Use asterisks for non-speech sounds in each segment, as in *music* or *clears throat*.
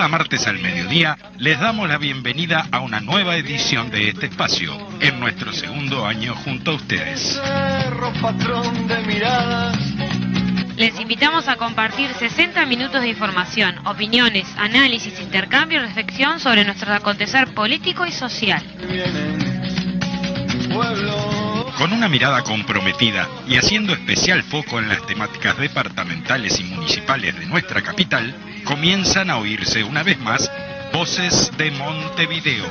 cada martes al mediodía les damos la bienvenida a una nueva edición de este espacio, en nuestro segundo año junto a ustedes. Les invitamos a compartir 60 minutos de información, opiniones, análisis, intercambio y reflexión sobre nuestro acontecer político y social. Con una mirada comprometida y haciendo especial foco en las temáticas departamentales y municipales de nuestra capital, comienzan a oírse una vez más voces de Montevideo.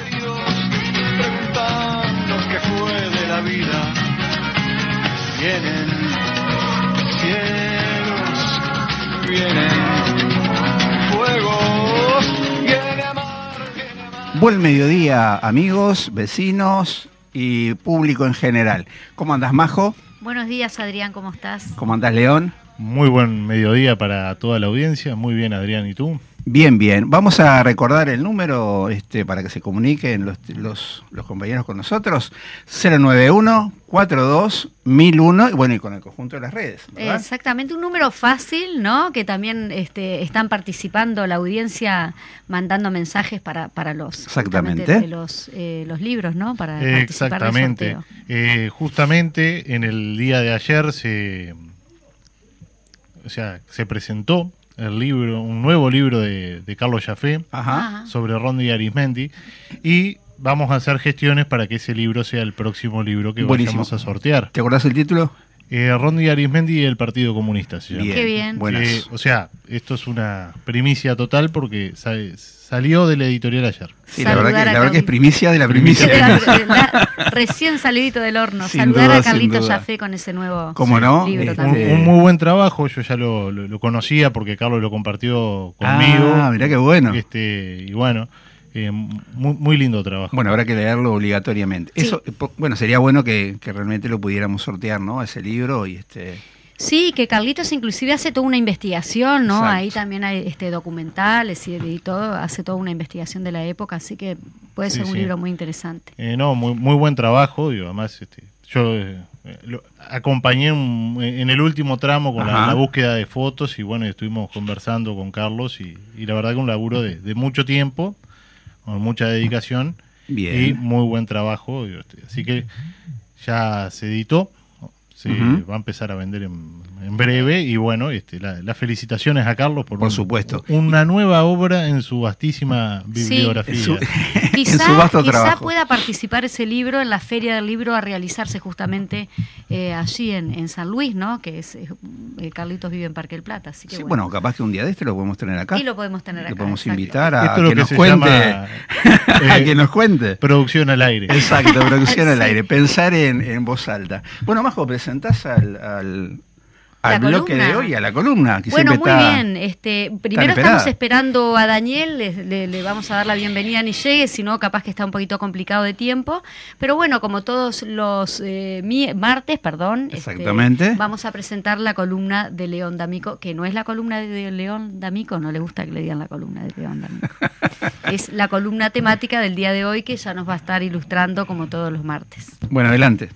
que fue de la vida. Vienen cielos, vienen fuegos, viene amar, viene amar. Buen mediodía, amigos, vecinos y público en general. ¿Cómo andas, Majo? Buenos días, Adrián, ¿cómo estás? ¿Cómo andas, León? Muy buen mediodía para toda la audiencia. Muy bien, Adrián, ¿y tú? Bien, bien. Vamos a recordar el número este, para que se comuniquen los, los, los compañeros con nosotros. 091-42-1001, y bueno, y con el conjunto de las redes. ¿verdad? Exactamente, un número fácil, ¿no? Que también este, están participando la audiencia mandando mensajes para, para los, Exactamente. los, eh, los libros, ¿no? Para participar del Exactamente. sorteo. Eh, justamente en el día de ayer se, o sea, se presentó el libro, un nuevo libro de, de Carlos Jafé Ajá. Sobre Rondi y Arismendi y vamos a hacer gestiones para que ese libro sea el próximo libro que Buenísimo. vayamos a sortear. ¿Te acordás el título? Eh, Rondi Arismendi y el Partido Comunista se llama. Qué bien. Buenas. Eh, o sea, esto es una primicia total porque sa- salió de la editorial ayer. Sí, la verdad, que, la verdad que es primicia de la primicia. De la- de la- *laughs* recién salidito del horno. Sin Saludar duda, a Carlito. Jafé con ese nuevo ¿Cómo no? libro Este, Un, también. un muy buen trabajo, yo ya lo, lo- lo conocía porque Carlos lo compartió conmigo. Ah, mirá qué bueno. Este, y bueno, eh, muy, muy lindo trabajo. Bueno, habrá que leerlo obligatoriamente. Sí. Eso, eh, bueno, sería bueno que, que realmente lo pudiéramos sortear, ¿no? Ese libro y este. Sí, que Carlitos inclusive hace toda una investigación, ¿no? Exacto. Ahí también hay este documentales y, y todo, hace toda una investigación de la época, así que puede Sí, ser un sí. libro muy interesante. Eh, no, muy, muy buen trabajo, digo, además este, yo eh, lo acompañé en, en el último tramo con la, la búsqueda de fotos y bueno, estuvimos conversando con Carlos y, y la verdad que un laburo de, de mucho tiempo, con mucha dedicación Bien. y muy buen trabajo, este, así que ya se editó, se va a empezar a vender en, en breve y bueno, este, la- las felicitaciones a Carlos por, Por un- supuesto. una nueva obra en su vastísima bibliografía. En su- *laughs* *laughs* en Quizá, su vasto quizá trabajo. pueda participar ese libro en la Feria del Libro a realizarse justamente eh, allí en, en San Luis, ¿no? Que es eh, Carlitos vive en Parque del Plata, así que Sí, bueno. bueno, capaz que un día de este lo podemos tener acá. Y lo podemos tener acá. Lo podemos exacto. invitar a Esto es lo que, que nos se cuente. llama, *laughs* a eh, que nos cuente. Producción al aire. Exacto, producción al Sí. aire, pensar en, en voz alta. Bueno, Majo, presentás al, al, al La bloque columna. de hoy, a la columna. Que Bueno, muy está- bien. Este, primero estamos esperando a Daniel, le, le- le vamos a dar la bienvenida ni llegue, si no, capaz que está un poquito complicado de tiempo. Pero bueno, como todos los eh, mi- martes, perdón, este, Exactamente. vamos a presentar la columna de León D'Amico, que no es la columna de León D'Amico, no le gusta que le digan la columna de León D'Amico. *laughs* es la columna temática del día de hoy que ya nos va a estar ilustrando como todos los martes. Bueno, adelante.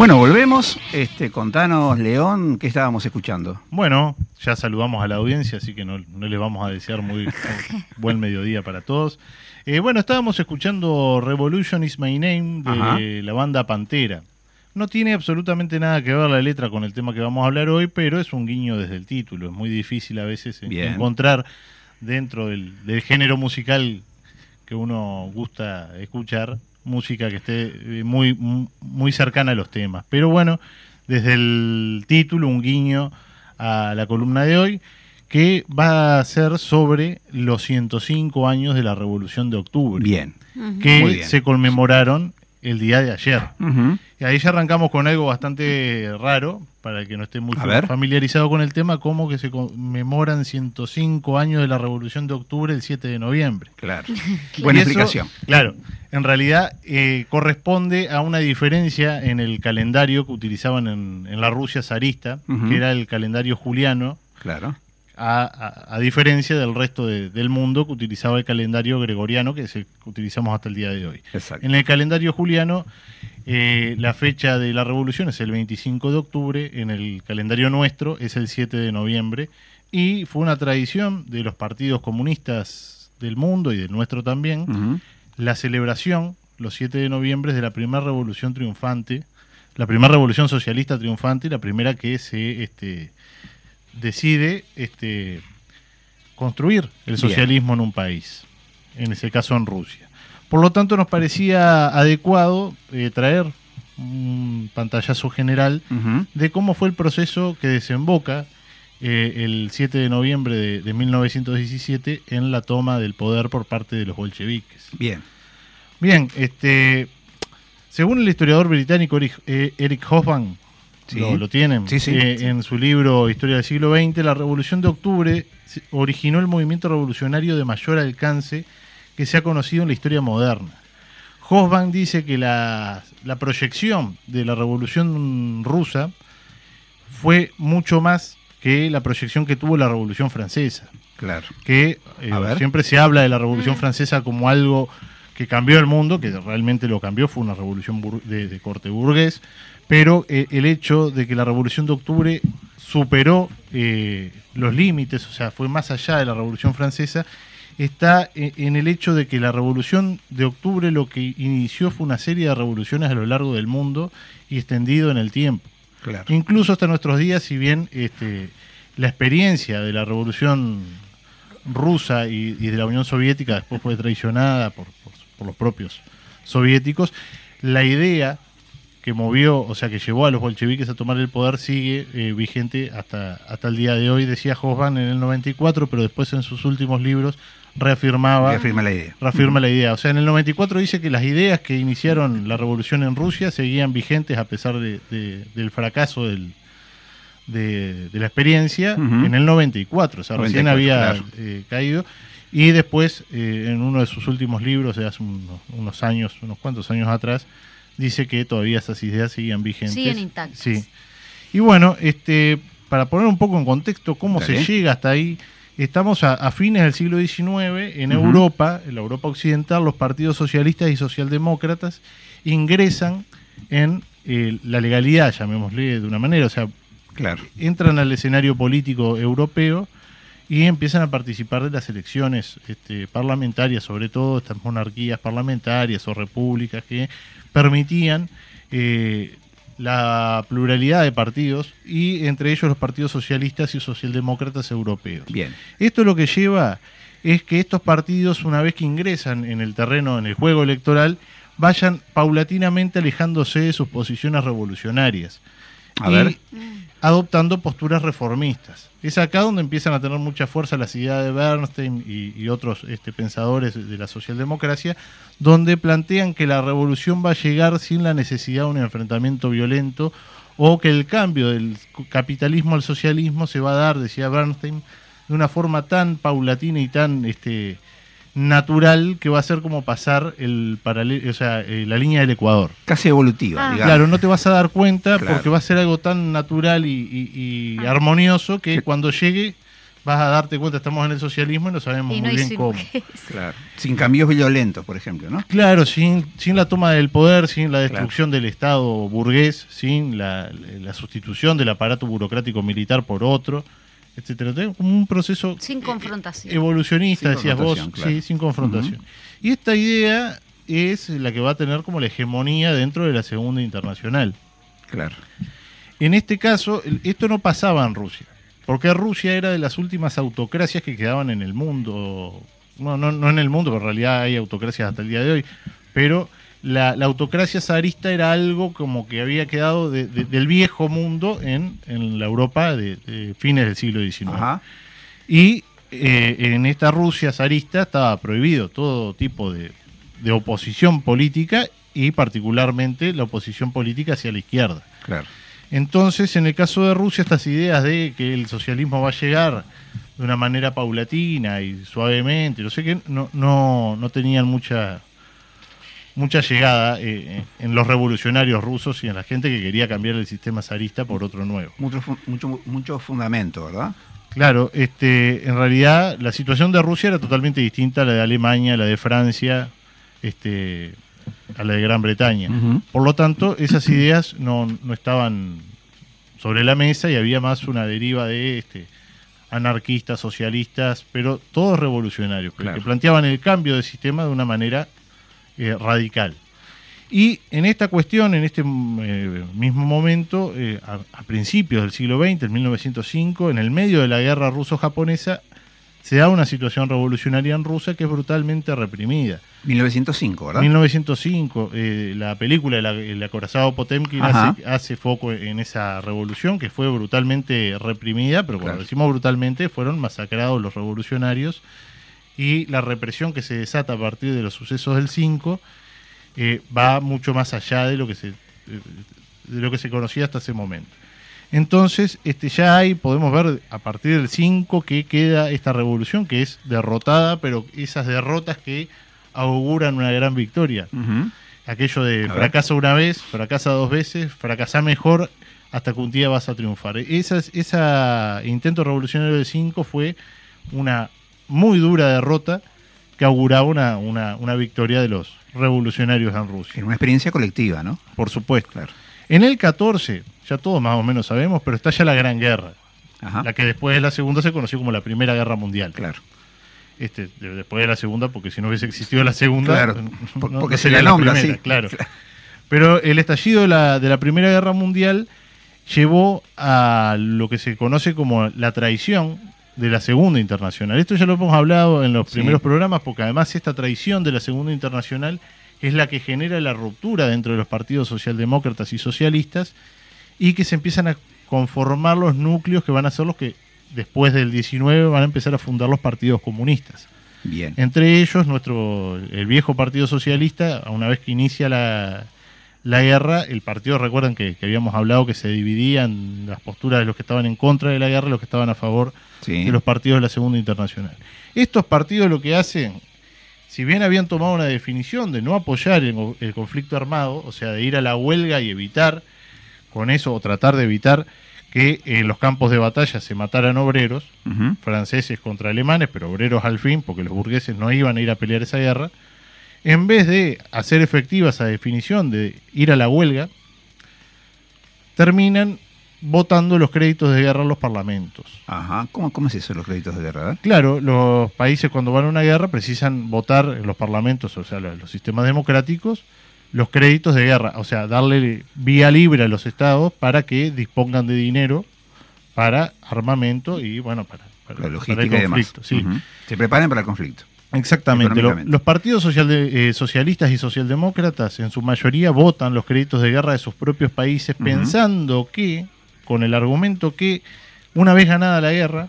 Bueno, volvemos. Este, contanos, León, ¿qué estábamos escuchando? Bueno, ya saludamos a la audiencia, así que no, no les vamos a desear muy *laughs* buen mediodía para todos. Eh, bueno, estábamos escuchando Revolution is My Name de Ajá. la banda Pantera. No tiene absolutamente nada que ver la letra con el tema que vamos a hablar hoy, pero es un guiño desde el título. Es muy difícil a veces Bien. encontrar dentro del, del género musical que uno gusta escuchar música que esté eh, muy, muy cercana a los temas. Pero bueno, desde el título, un guiño a la columna de hoy, que va a ser sobre los 105 años de la Revolución de Octubre, Bien. Que bien. se conmemoraron el día de ayer. Y ahí ya arrancamos con algo bastante raro, para el que no esté muy familiarizado con el tema, como que se conmemoran 105 años de la Revolución de Octubre el 7 de noviembre. Claro. *laughs* Buena eso, explicación. Claro, en realidad eh, corresponde a una diferencia en el calendario que utilizaban en, en la Rusia zarista, que era el calendario juliano, Claro. A, a- a diferencia del resto de- del mundo que utilizaba el calendario gregoriano, que es el que utilizamos hasta el día de hoy. Exacto. En el calendario juliano, eh, la fecha de la revolución es el 25 de octubre, en el calendario nuestro es el 7 de noviembre, y fue una tradición de los partidos comunistas del mundo y del nuestro también, la celebración, los 7 de noviembre, de la primera revolución triunfante, la primera revolución socialista triunfante y la primera que se este, decide este, construir el Bien. socialismo en un país, en ese caso en Rusia. Por lo tanto, nos parecía adecuado eh, traer un pantallazo general de cómo fue el proceso que desemboca eh, el 7 de noviembre de, de 1917 en la toma del poder por parte de los bolcheviques. Bien. Bien, este, según el historiador británico Eric, eh, Eric Hoffman, Sí. lo, lo tienen, Sí, sí. eh, en su libro Historia del siglo XX, la Revolución de Octubre originó el movimiento revolucionario de mayor alcance que se ha conocido en la historia moderna. Hobsbawm dice que la, la proyección de la Revolución rusa fue mucho más que la proyección que tuvo la Revolución francesa Claro. que eh, siempre se habla de la Revolución Francesa como algo que cambió el mundo, que realmente lo cambió, fue una revolución de corte burgués, pero eh, el hecho de que la Revolución de Octubre superó eh, los límites, o sea, fue más allá de la Revolución Francesa, está e- en el hecho de que la Revolución de Octubre lo que inició fue una serie de revoluciones a lo largo del mundo y extendido en el tiempo. Claro. Incluso hasta nuestros días, si bien este, la experiencia de la revolución rusa y, y de la Unión Soviética después fue traicionada por, por- por los propios soviéticos, la idea que movió, o sea, que llevó a los bolcheviques a tomar el poder sigue eh, vigente hasta, hasta el día de hoy, decía Hobsbawm en el 94, pero después en sus últimos libros reafirmaba Reafirma la idea. reafirma la idea. O sea, en el 94 dice que las ideas que iniciaron la revolución en Rusia seguían vigentes a pesar de- de- del fracaso del- de, de la experiencia Ujú. en el 94. O sea, recién 94, había claro. eh, caído. Y después, eh, en uno de sus últimos libros, de hace unos, unos años, unos cuantos años atrás, dice que todavía esas ideas seguían vigentes. Siguen intactas. Sí. Y bueno, este, para poner un poco en contexto cómo Dale. se llega hasta ahí, estamos a, a fines del siglo XIX, en. Europa, en la Europa occidental, los partidos socialistas y socialdemócratas ingresan en eh, la legalidad, llamémosle de una manera, o sea, Claro. entran al escenario político europeo y empiezan a participar de las elecciones este, parlamentarias, sobre todo estas monarquías parlamentarias o repúblicas que permitían eh, la pluralidad de partidos y entre ellos los partidos socialistas y socialdemócratas europeos. Bien. Esto lo que lleva es que estos partidos, una vez que ingresan en el terreno, en el juego electoral, vayan paulatinamente alejándose de sus posiciones revolucionarias. A y ver. Adoptando posturas reformistas. Es acá donde empiezan a tener mucha fuerza las ideas de Bernstein y, otros este, pensadores de la socialdemocracia, donde plantean que la revolución va a llegar sin la necesidad de un enfrentamiento violento o que el cambio del capitalismo al socialismo se va a dar, decía Bernstein, de una forma tan paulatina y tan este, natural que va a ser como pasar el paralelo, o sea, eh, la línea del Ecuador. Casi evolutiva, Ah. digamos. Claro, no te vas a dar cuenta Claro. porque va a ser algo tan natural y, y- y armonioso que cuando llegue vas a darte cuenta, estamos en el socialismo y no sabemos Y no muy bien cómo. Claro. Sin cambios violentos, por ejemplo, ¿no? Claro, sin, sin la toma del poder, sin la destrucción del Estado burgués, sin la, la sustitución del aparato burocrático militar por otro, etcétera. Como un proceso Sin eh, confrontación. evolucionista, Sin decías vos, claro. sí, sin confrontación. Y esta idea es la que va a tener como la hegemonía dentro de la Segunda Internacional. Claro. En este caso, esto no pasaba en Rusia, porque Rusia era de las últimas autocracias que quedaban en el mundo. No, no, no en el mundo, pero en realidad hay autocracias hasta el día de hoy, pero la, la autocracia zarista era algo como que había quedado de- de- del viejo mundo en, en la Europa de, de fines del siglo XIX. Ajá. Y eh, en esta Rusia zarista estaba prohibido todo tipo de, de oposición política y particularmente la oposición política hacia la izquierda. Claro. Entonces, en el caso de Rusia, estas ideas de que el socialismo va a llegar de una manera paulatina y suavemente, no sé qué, no, no, no tenían mucha mucha llegada eh, en los revolucionarios rusos y en la gente que quería cambiar el sistema zarista por otro nuevo. Mucho, mucho, mucho fundamento, ¿verdad? Claro, este, en realidad la situación de Rusia era totalmente distinta a la de Alemania, a la de Francia, este, a la de Gran Bretaña. Por lo tanto, esas ideas no, no estaban sobre la mesa y había más una deriva de este, anarquistas, socialistas, pero todos revolucionarios, Claro. que planteaban el cambio de sistema de una manera eh, radical. Y en esta cuestión, en este eh, mismo momento, eh, a, a principios del siglo XX, en 1905, en el medio de la guerra ruso-japonesa, se da una situación revolucionaria en Rusia que es brutalmente reprimida. 1905, ¿verdad? 1905, eh, la película El, acorazado Potemkin hace, hace foco en esa revolución que fue brutalmente reprimida, pero cuando Claro. decimos brutalmente, fueron masacrados los revolucionarios y la represión que se desata a partir de los sucesos del 5 eh, va mucho más allá de lo que se eh, de lo que se conocía hasta ese momento. Entonces, este ya hay, podemos ver a partir del 5 que queda esta revolución que es derrotada, pero esas derrotas que auguran una gran victoria. Aquello de A ver. fracasa una vez, fracasa dos veces, fracasa mejor hasta que un día vas a triunfar. Esa, esa intento revolucionario del 5 fue una muy dura derrota que auguraba una, una, una victoria de los revolucionarios en Rusia. En una experiencia colectiva, ¿no? Por supuesto. Claro. En el 14, ya todos más o menos sabemos, pero está ya la Gran Guerra. Ajá. La que después de la segunda se conoció como la Primera Guerra Mundial. Claro. Este, de- después de la segunda, porque si no hubiese existido la segunda, Claro, no- por- no porque se sería la nombra primera, así. Claro. Pero el estallido de la, de la Primera Guerra Mundial llevó a lo que se conoce como la traición de la Segunda Internacional. Esto ya lo hemos hablado en los Sí. primeros programas, porque además esta traición de la Segunda Internacional es la que genera la ruptura dentro de los partidos socialdemócratas y socialistas y que se empiezan a conformar los núcleos que van a ser los que después del 19 van a empezar a fundar los partidos comunistas. Bien. Entre ellos, nuestro el viejo Partido Socialista, una vez que inicia la, la guerra, el partido, recuerdan que, que habíamos hablado que se dividían las posturas de los que estaban en contra de la guerra y los que estaban a favor Sí. de los partidos de la Segunda Internacional. Estos partidos lo que hacen, si bien habían tomado una definición de no apoyar el, el conflicto armado, o sea, de ir a la huelga y evitar con eso, o tratar de evitar que en los campos de batalla se mataran obreros, franceses contra alemanes, pero obreros al fin, porque los burgueses no iban a ir a pelear esa guerra, en vez de hacer efectiva esa definición de ir a la huelga, terminan votando los créditos de guerra en los parlamentos. Ajá. ¿Cómo, ¿Cómo es eso, los créditos de guerra? eh? Claro, los países cuando van a una guerra precisan votar en los parlamentos, o sea, los, los sistemas democráticos, los créditos de guerra, o sea, darle vía libre a los estados para que dispongan de dinero para armamento y, bueno, para, para- La para logística el y demás. conflicto. sí. Ujú. Se preparan para el conflicto. Exactamente. Lo- los partidos social de- eh, socialistas y socialdemócratas en su mayoría votan los créditos de guerra de sus propios países pensando que, con el argumento que una vez ganada la guerra,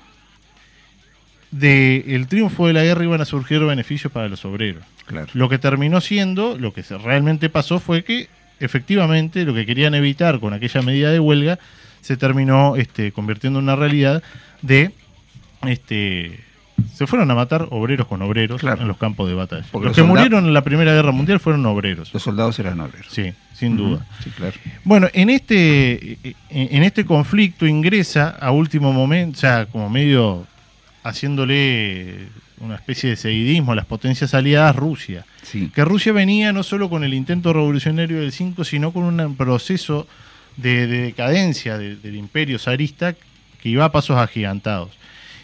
del triunfo de la guerra iban a surgir beneficios para los obreros. Claro. Lo que terminó siendo, lo que realmente pasó fue que efectivamente lo que querían evitar con aquella medida de huelga se terminó este, convirtiendo en una realidad de este se fueron a matar obreros con obreros Claro. en los campos de batalla. Porque los los que murieron en la Primera Guerra Mundial fueron obreros. Los soldados eran obreros. Sí, sin duda. Ujú. Sí, claro. Bueno, en este, en este conflicto ingresa a último momento, o sea, como medio haciéndole una especie de seguidismo a las potencias aliadas Rusia. Sí. Que Rusia venía no solo con el intento revolucionario del 5, sino con un proceso de, de decadencia de- del imperio zarista que iba a pasos agigantados.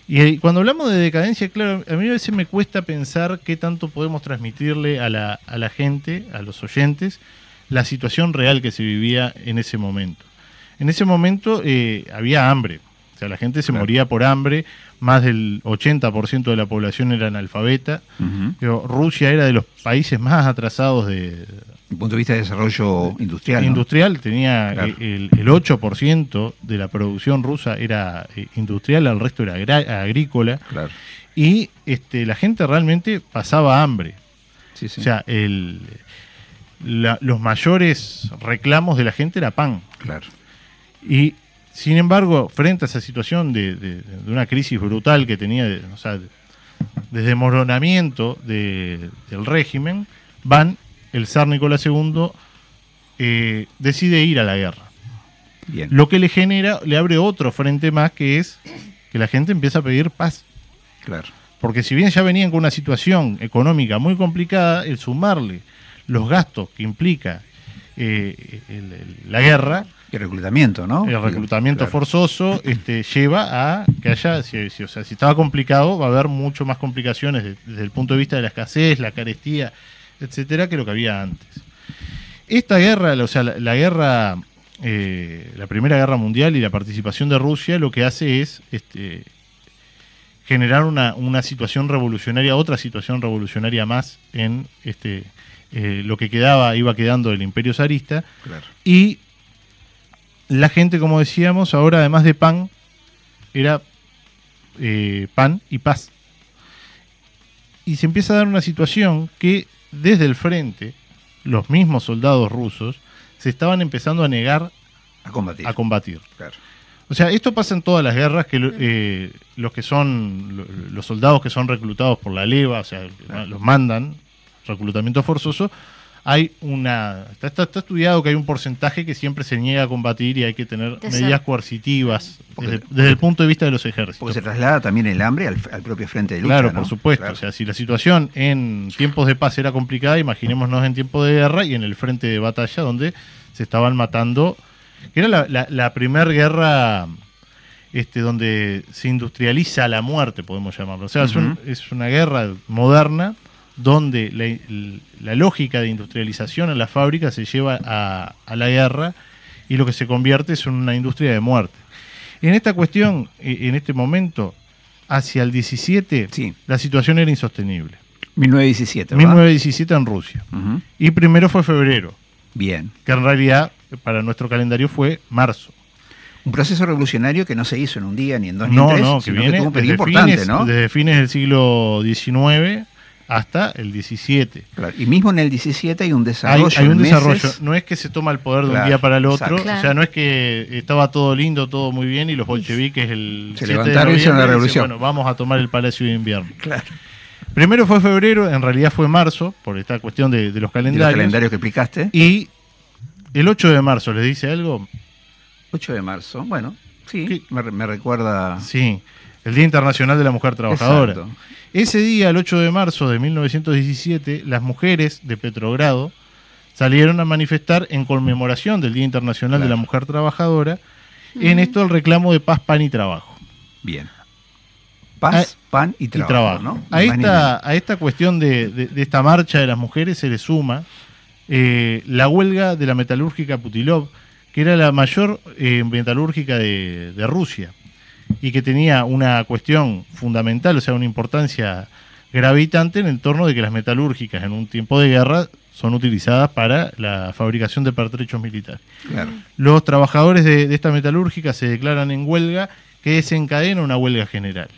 Y eh, cuando hablamos de decadencia, claro, a mí a veces me cuesta pensar qué tanto podemos transmitirle a la, a la gente, a los oyentes, la situación real que se vivía en ese momento. En ese momento eh, había hambre, o sea, la gente se Claro. moría por hambre, más del 80% de la población era analfabeta. Pero Rusia era de los países más atrasados de el punto de vista de desarrollo industrial. ¿no? industrial, tenía Claro. eh, el, el 8% de la producción rusa era eh, industrial, el resto era agrícola Claro. y este, la gente realmente pasaba hambre. Sí, sí. O sea, el, la- los mayores reclamos de la gente era pan. claro. Y sin embargo, frente a esa situación de, de- de una crisis brutal que tenía, de- o sea, de desmoronamiento de- del régimen, van, el zar Nicolás II eh, decide ir a la guerra. Bien. Lo que le genera, le abre otro frente más, que es que la gente empieza a pedir paz. Claro. Porque si bien ya venían con una situación económica muy complicada, el sumarle los gastos que implica eh, el- el- la guerra, Y reclutamiento, ¿no? el reclutamiento Claro. forzoso este, lleva a que haya, si, si- o sea, si estaba complicado, va a haber mucho más complicaciones de- desde el punto de vista de la escasez, la carestía, etcétera, que lo que había antes. Esta guerra, o sea, la, la guerra, eh, la Primera Guerra Mundial y la participación de Rusia, lo que hace es este, generar una, una situación revolucionaria, otra situación revolucionaria más en este, eh, lo que quedaba, iba quedando del Imperio zarista. Claro. Y la gente, como decíamos, ahora además de pan, era eh, pan y paz. Y se empieza a dar una situación que desde el frente, los mismos soldados rusos se estaban empezando a negar A combatir. a combatir. Claro. O sea, esto pasa en todas las guerras, que eh, los que son, lo- los soldados que son reclutados por la leva, o sea, los mandan, reclutamiento forzoso, hay una, está, está- está estudiado que hay un porcentaje que siempre se niega a combatir y hay que tener De medidas ser- coercitivas Porque- desde, desde el punto de vista de los ejércitos. Porque se traslada también el hambre al, al propio frente de lucha. Claro, ¿no? por supuesto. Claro. O sea, si la situación en tiempos de paz era complicada, imaginémonos en tiempo de guerra y en el frente de batalla donde se estaban matando, que era la, la, la primera guerra este, donde se industrializa la muerte, podemos llamarlo. O sea, es, un- es una guerra moderna donde la, la lógica de industrialización en la fábrica se lleva a, a la guerra y lo que se convierte es en una industria de muerte. En esta cuestión, eh, en este momento, hacia el 17, Sí. la situación era insostenible. 1917, ¿verdad? 1917 en Rusia. Y primero fue febrero, Bien. que en realidad para nuestro calendario fue marzo. Un proceso revolucionario que no se hizo en un día, ni en dos, ni No, en tres, no, que viene tuvo un desde fines, ¿no? desde fines del siglo XIX hasta el 17. Claro, Y mismo en el 17 hay un desarrollo. hay un desarrollo. No es que se toma el poder de un día para el otro. O sea, no es que estaba todo lindo, todo muy bien y los bolcheviques el Se 7 de levantaron y hicieron la noviembre dicen, revolución. Bueno, vamos a tomar el Palacio de Invierno. Claro. Primero fue febrero, en realidad fue marzo, por esta cuestión de, de los De los calendarios. calendarios que explicaste. Y el 8 de marzo, ¿les dice algo? 8 de marzo. Bueno, sí, ¿Qué? me, me recuerda. Sí, el Día Internacional de la Mujer Trabajadora. Exacto. Ese día, el 8 de marzo de 1917, las mujeres de Petrogrado salieron a manifestar en conmemoración del Día Internacional de la. Mujer Trabajadora, en esto el reclamo de paz, pan y trabajo. Bien. Paz, pan y Y trabajo. ¿no? A, esta, a esta cuestión de, de- de esta marcha de las mujeres se le suma eh, la huelga de la metalúrgica Putilov, que era la mayor eh, metalúrgica de, de Rusia y que tenía una cuestión fundamental, o sea, una importancia gravitante en el torno de que las metalúrgicas en un tiempo de guerra son utilizadas para la fabricación de pertrechos militares. Claro. Los trabajadores de, de esta metalúrgica se declaran en huelga que desencadena una huelga general.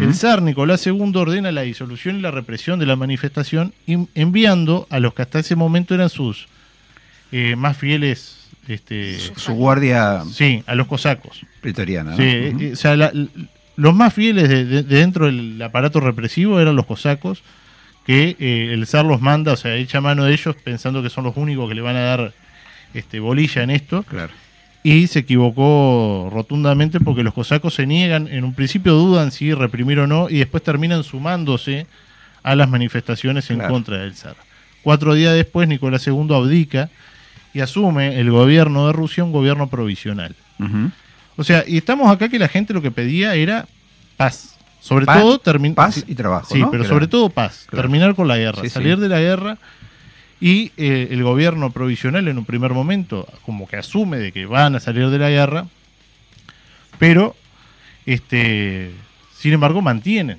El zar Nicolás II ordena la disolución y la represión de la manifestación, enviando a los que hasta ese momento eran sus eh, más fieles, este, Su guardia sí, a los cosacos. pretoriana. ¿no? Sí, Ujú. eh, o sea, la- l- los más fieles de, de- de dentro del aparato represivo eran los cosacos, que eh, el zar los manda, o sea, echa mano de ellos pensando que son los únicos que le van a dar este, bolilla en esto. Claro. y se equivocó rotundamente porque los cosacos se niegan, en un principio dudan si reprimir o no, y después terminan sumándose a las manifestaciones en Claro. contra del zar. Cuatro días después, Nicolás II abdica y asume el gobierno de Rusia un gobierno provisional. O sea, y estamos acá que la gente lo que pedía era paz. Sobre Paz- todo terminar. paz y trabajo, Sí, ¿no? pero sobre todo paz. Claro. Terminar con la guerra. Sí, sí. salir de la guerra. Y eh, el gobierno provisional en un primer momento, como que asume de que van a salir de la guerra, pero, este, sin embargo, mantienen,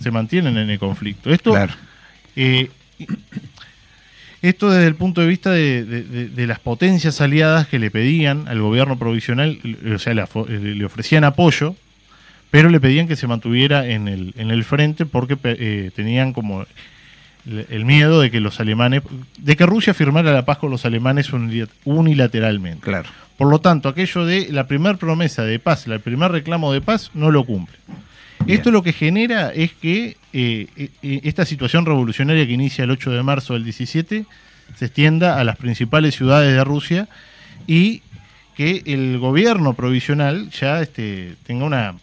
se mantienen en el conflicto. Esto, Claro. eh, esto desde el punto de vista de, de- de- de las potencias aliadas que le pedían al gobierno provisional, o sea, eh, le ofrecían apoyo, pero le pedían que se mantuviera en el, en el frente porque eh, tenían como el, miedo de que los alemanes, de que Rusia firmara la paz con los alemanes unila- unilateralmente. Claro. Por lo tanto, aquello de la primera promesa de paz, el primer reclamo de paz, no lo cumple. Bien. Esto lo que genera es que eh, eh, eh, esta situación revolucionaria que inicia el 8 de marzo del 17 se extienda a las principales ciudades de Rusia y que el gobierno provisional ya este, tenga una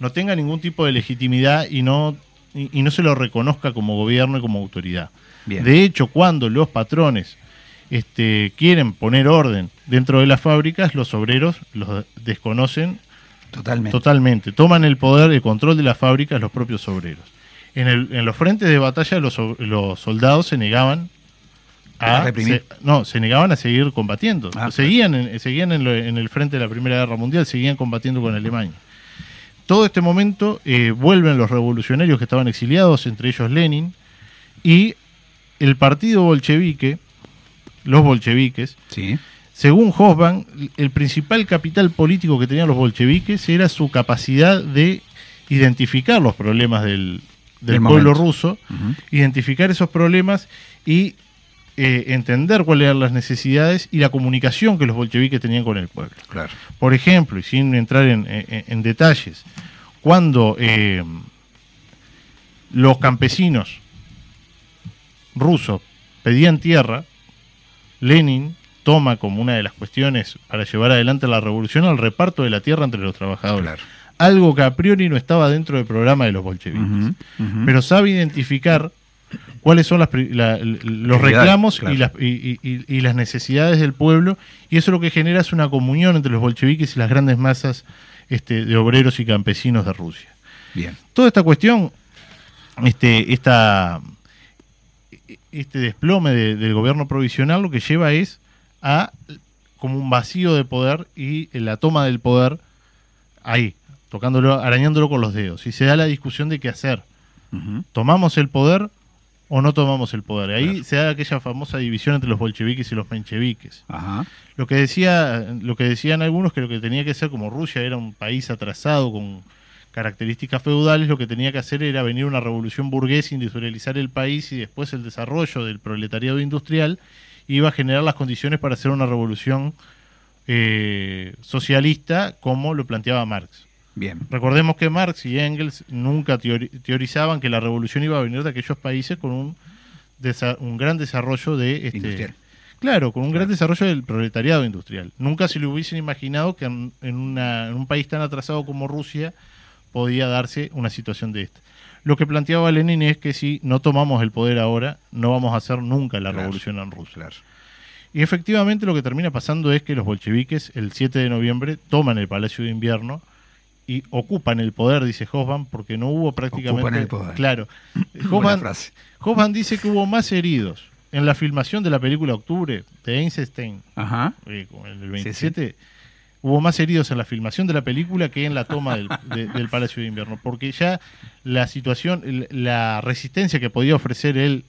no tenga ningún tipo de legitimidad y no y, y no se lo reconozca como gobierno y como autoridad. Bien. De hecho, cuando los patrones este, quieren poner orden dentro de las fábricas, los obreros los desconocen Totalmente. totalmente. Toman el poder, el control de las fábricas los propios obreros. En, el- en los frentes de batalla los, los soldados se negaban a, A reprimir. se- no, se negaban a seguir combatiendo. Ah, seguían en, seguían en, lo- en el frente de la Primera Guerra Mundial, seguían combatiendo con Alemania. Todo este momento eh, vuelven los revolucionarios que estaban exiliados, entre ellos Lenin, y el partido bolchevique, los bolcheviques, Sí. Según Hobsbawm, el principal capital político que tenían los bolcheviques era su capacidad de identificar los problemas del, del pueblo momento. ruso, identificar esos problemas y eh, entender cuáles eran las necesidades y la comunicación que los bolcheviques tenían con el pueblo. Claro. Por ejemplo, y sin entrar en, en- en detalles, cuando eh, los campesinos rusos pedían tierra, Lenin toma como una de las cuestiones para llevar adelante la revolución el reparto de la tierra entre los trabajadores. Claro. Algo que a priori no estaba dentro del programa de los bolcheviques. Pero sabe identificar cuáles son las la- los reclamos claro. y, las, y- y- y- y las necesidades del pueblo, y eso lo que genera es una comunión entre los bolcheviques y las grandes masas este, de obreros y campesinos de Rusia. Bien. Toda esta cuestión, este, esta, este desplome de- del gobierno provisional lo que lleva es a como un vacío de poder y la toma del poder ahí, tocándolo, arañándolo con los dedos. Y se da la discusión de qué hacer. ¿Tomamos el poder o no tomamos el poder? Ahí Claro. se da aquella famosa división entre los bolcheviques y los mencheviques. Ajá. Lo que decía, lo que decían algunos que lo que tenía que hacer, como Rusia era un país atrasado con características feudales, lo que tenía que hacer era venir una revolución burguesa, industrializar el país y después el desarrollo del proletariado industrial iba a generar las condiciones para hacer una revolución eh, socialista como lo planteaba Marx. Bien. Recordemos que Marx y Engels nunca teori- teorizaban que la revolución iba a venir de aquellos países con un, un gran desarrollo de... Este, Industrial. Claro, con un gran desarrollo del proletariado industrial. Nunca se le hubiesen imaginado que en, en una- en un país tan atrasado como Rusia podía darse una situación de esta. Lo que planteaba Lenin es que si no tomamos el poder ahora, no vamos a hacer nunca la Claro. revolución en Rusia. Claro. Y efectivamente lo que termina pasando es que los bolcheviques el 7 de noviembre toman el Palacio de Invierno y ocupan el poder, dice Hobsbawm, porque no hubo prácticamente... Ocupan el poder. Claro. *clears throat* Frase. Hobsbawm dice que hubo más heridos en la filmación de la película Octubre de Einstein, Ajá. eh, el Sí, 27, hubo más heridos en la filmación de la película que en la toma del, de- del Palacio de Invierno, porque ya la situación, la resistencia que podía ofrecer el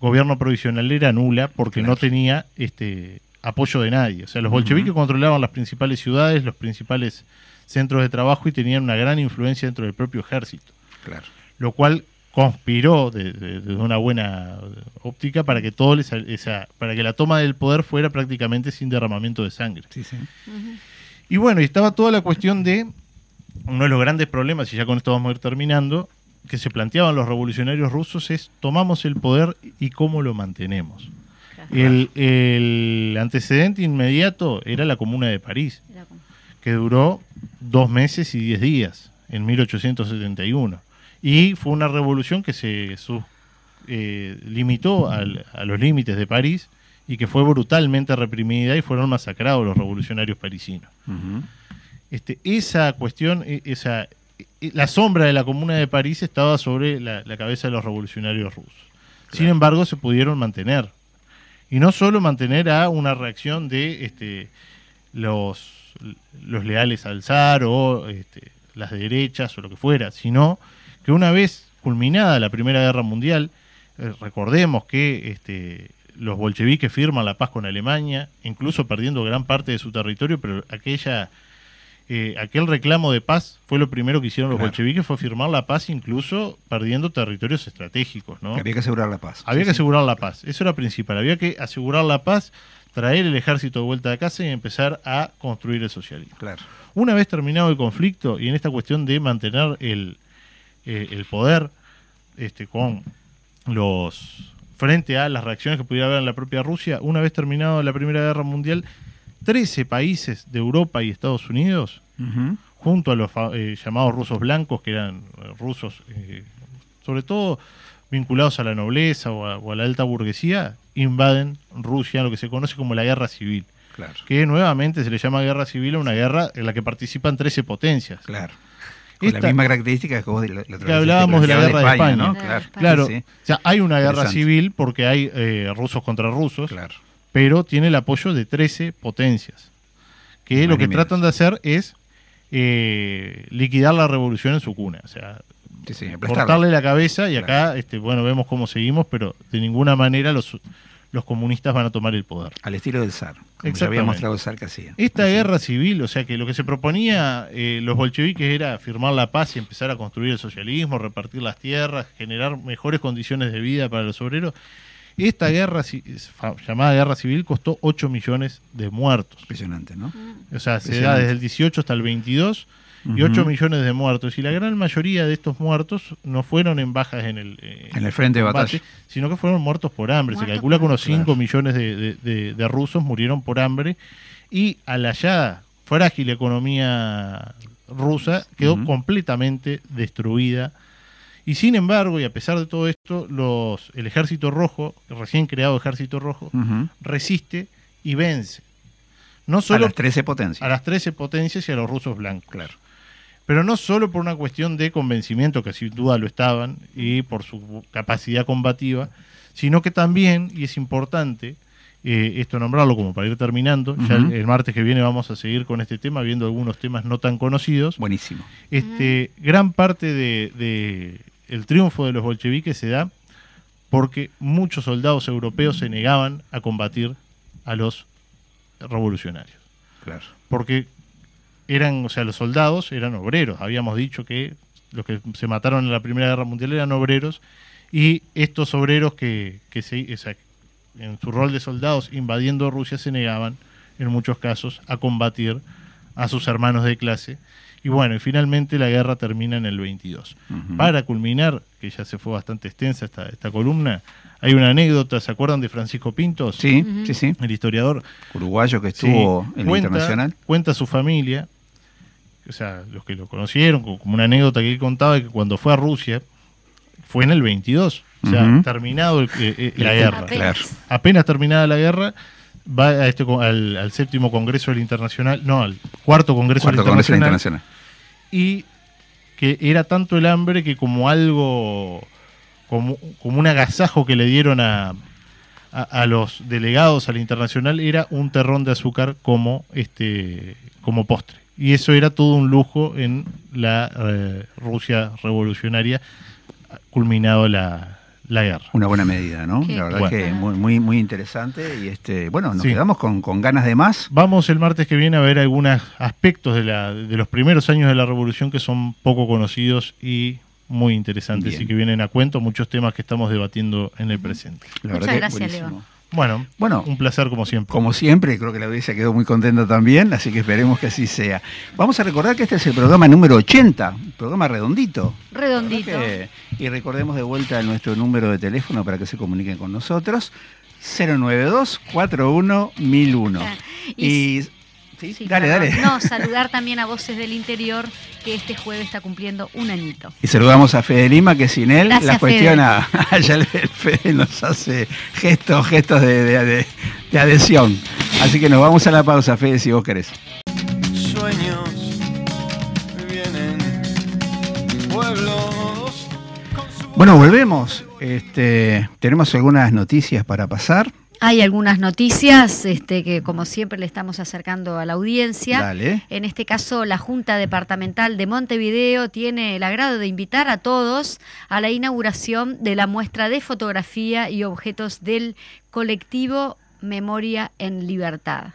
gobierno provisional era nula porque no tenía este apoyo de nadie. O sea, los bolcheviques controlaban las principales ciudades, los principales centros de trabajo y tenían una gran influencia dentro del propio ejército Claro. lo cual conspiró de- de- desde una buena óptica para que todo les, esa, para que la toma del poder fuera prácticamente sin derramamiento de sangre. Sí, sí. Y bueno, y estaba toda la cuestión de uno de los grandes problemas, y ya con esto vamos a ir terminando, que se planteaban los revolucionarios rusos es tomamos el poder y cómo lo mantenemos. El, el antecedente inmediato era la Comuna de París, que duró dos meses y diez días, en 1871. Y fue una revolución que se eh, limitó al- a los límites de París y que fue brutalmente reprimida y fueron masacrados los revolucionarios parisinos. Este, esa cuestión, e- esa, e- la sombra de la Comuna de París estaba sobre la, la cabeza de los revolucionarios rusos. Sin embargo, se pudieron mantener. Y no solo mantener a una reacción de este, los, los leales al zar o este, las derechas o lo que fuera, sino que una vez culminada la Primera Guerra Mundial, eh, recordemos que este, los bolcheviques firman la paz con Alemania, incluso perdiendo gran parte de su territorio, pero aquella eh, aquel reclamo de paz fue lo primero que hicieron los Claro. bolcheviques, fue firmar la paz incluso perdiendo territorios estratégicos, ¿no? Había que asegurar la paz. Había Sí, que sí. asegurar la paz, eso era principal, había que asegurar la paz, traer el ejército de vuelta a casa y empezar a construir el socialismo. Claro. Una vez terminado el conflicto y en esta cuestión de mantener el, eh, el poder este, con los frente a las reacciones que pudiera haber en la propia Rusia, una vez terminado la Primera Guerra Mundial, 13 países de Europa y Estados Unidos, junto a los eh, llamados rusos blancos, que eran eh, rusos eh, sobre todo vinculados a la nobleza o a, o a la alta burguesía, invaden Rusia, lo que se conoce como la guerra civil Claro. que nuevamente se le llama guerra civil a una guerra en la que participan 13 potencias. Claro. Con Esta- la misma característica que vos de la, la hablábamos de la guerra de España. ¿no? Claro. de España. Claro, Sí, sí. o sea, hay una guerra civil porque hay eh, rusos contra rusos, Claro. pero tiene el apoyo de 13 potencias, que Más lo que tratan de hacer es eh, liquidar la revolución en su cuna, o sea, Sí, sí, aplastarla. cortarle la cabeza y Claro. acá, este, bueno, vemos cómo seguimos, pero de ninguna manera los, los comunistas van a tomar el poder. Al estilo del zar. Como ya había mostrado el zar que hacía. Esta guerra civil, o sea que lo que se proponía eh, los bolcheviques era firmar la paz y empezar a construir el socialismo, repartir las tierras, generar mejores condiciones de vida para los obreros. Esta guerra llamada guerra civil costó 8 millones de muertos. Impresionante, ¿no? O sea, se da desde el 18 hasta el 22 y Ujú. 8 millones de muertos. Y la gran mayoría de estos muertos no fueron en bajas en el, eh, En el frente de combate, batalla. sino que fueron muertos por hambre. Muertos se calcula que unos hambre. 5 Claro. millones de, de- de- de rusos murieron por hambre y a la ya frágil economía rusa quedó completamente destruida. Y sin embargo, y a pesar de todo esto, los, el ejército rojo, el recién creado ejército rojo, resiste y vence. No A solo las 13 potencias. a las 13 potencias y a los rusos blancos. Claro. Pero no solo por una cuestión de convencimiento, que sin duda lo estaban, y por su capacidad combativa, sino que también, y es importante eh, esto nombrarlo como para ir terminando, ya el, martes que viene vamos a seguir con este tema, viendo algunos temas no tan conocidos, Buenísimo. este, gran parte de, de el triunfo de los bolcheviques se da porque muchos soldados europeos se negaban a combatir a los revolucionarios Claro. porque eran, o sea, los soldados eran obreros. Habíamos dicho que los que se mataron en la Primera Guerra Mundial eran obreros y estos obreros que, que se, en su rol de soldados invadiendo Rusia se negaban en muchos casos a combatir a sus hermanos de clase. Y bueno, y finalmente la guerra termina en el 22. Ujú. Para culminar, que ya se fue bastante extensa esta, esta columna, hay una anécdota, ¿se acuerdan de Francisco Pintos? Sí, sí, sí. El historiador, Uruguayo que Sí, estuvo en cuenta, internacional. Cuenta su familia, o sea, los que lo conocieron, co- como una anécdota que él contaba, que cuando fue a Rusia, fue en el 22, o sea, terminado el- eh, eh, la guerra. Apenas. Terminada la guerra, va a este, al, al séptimo Congreso del Internacional, no, al cuarto Congreso Cuarto del Congreso Internacional, Internacional. y que era tanto el hambre que como algo, como, como un agasajo que le dieron a, a, a los delegados al internacional, era un terrón de azúcar como, este, como postre. Y eso era todo un lujo en la eh, Rusia revolucionaria, culminado la, la guerra. Una buena medida, ¿no? Qué La verdad bueno. que muy, muy, muy interesante. Y este, bueno, nos Sí. quedamos con, con ganas de más. Vamos el martes que viene a ver algunos aspectos de, la, de los primeros años de la revolución que son poco conocidos y muy interesantes Bien. y que vienen a cuento muchos temas que estamos debatiendo en el presente. La Muchas verdad que gracias, buenísimo. Bueno, Bueno. un placer como siempre. Como siempre, creo que la audiencia quedó muy contenta también, así que esperemos que así sea. Vamos a recordar que este es el programa número 80, un programa redondito. Redondito. Que- y recordemos de vuelta nuestro número de teléfono para que se comuniquen con nosotros. 092 41 1001. Ah, Y, y- sí, Sí, dale, perdón. dale. No, *laughs* saludar también a Voces del Interior, que este jueves está cumpliendo un añito. Y saludamos a Fede Lima, que sin él Gracias, la cuestión a, ya el *laughs* Fede nos hace gestos, gestos de, de- de- de adhesión. Así que nos vamos a la pausa, Fede, si vos querés. Sueños vienen, pueblos. Bueno, volvemos. Este, tenemos algunas noticias para pasar. Hay algunas noticias este, que, como siempre, le estamos acercando a la audiencia. Dale. En este caso, la Junta Departamental de Montevideo tiene el agrado de invitar a todos a la inauguración de la muestra de fotografía y objetos del colectivo Memoria en Libertad.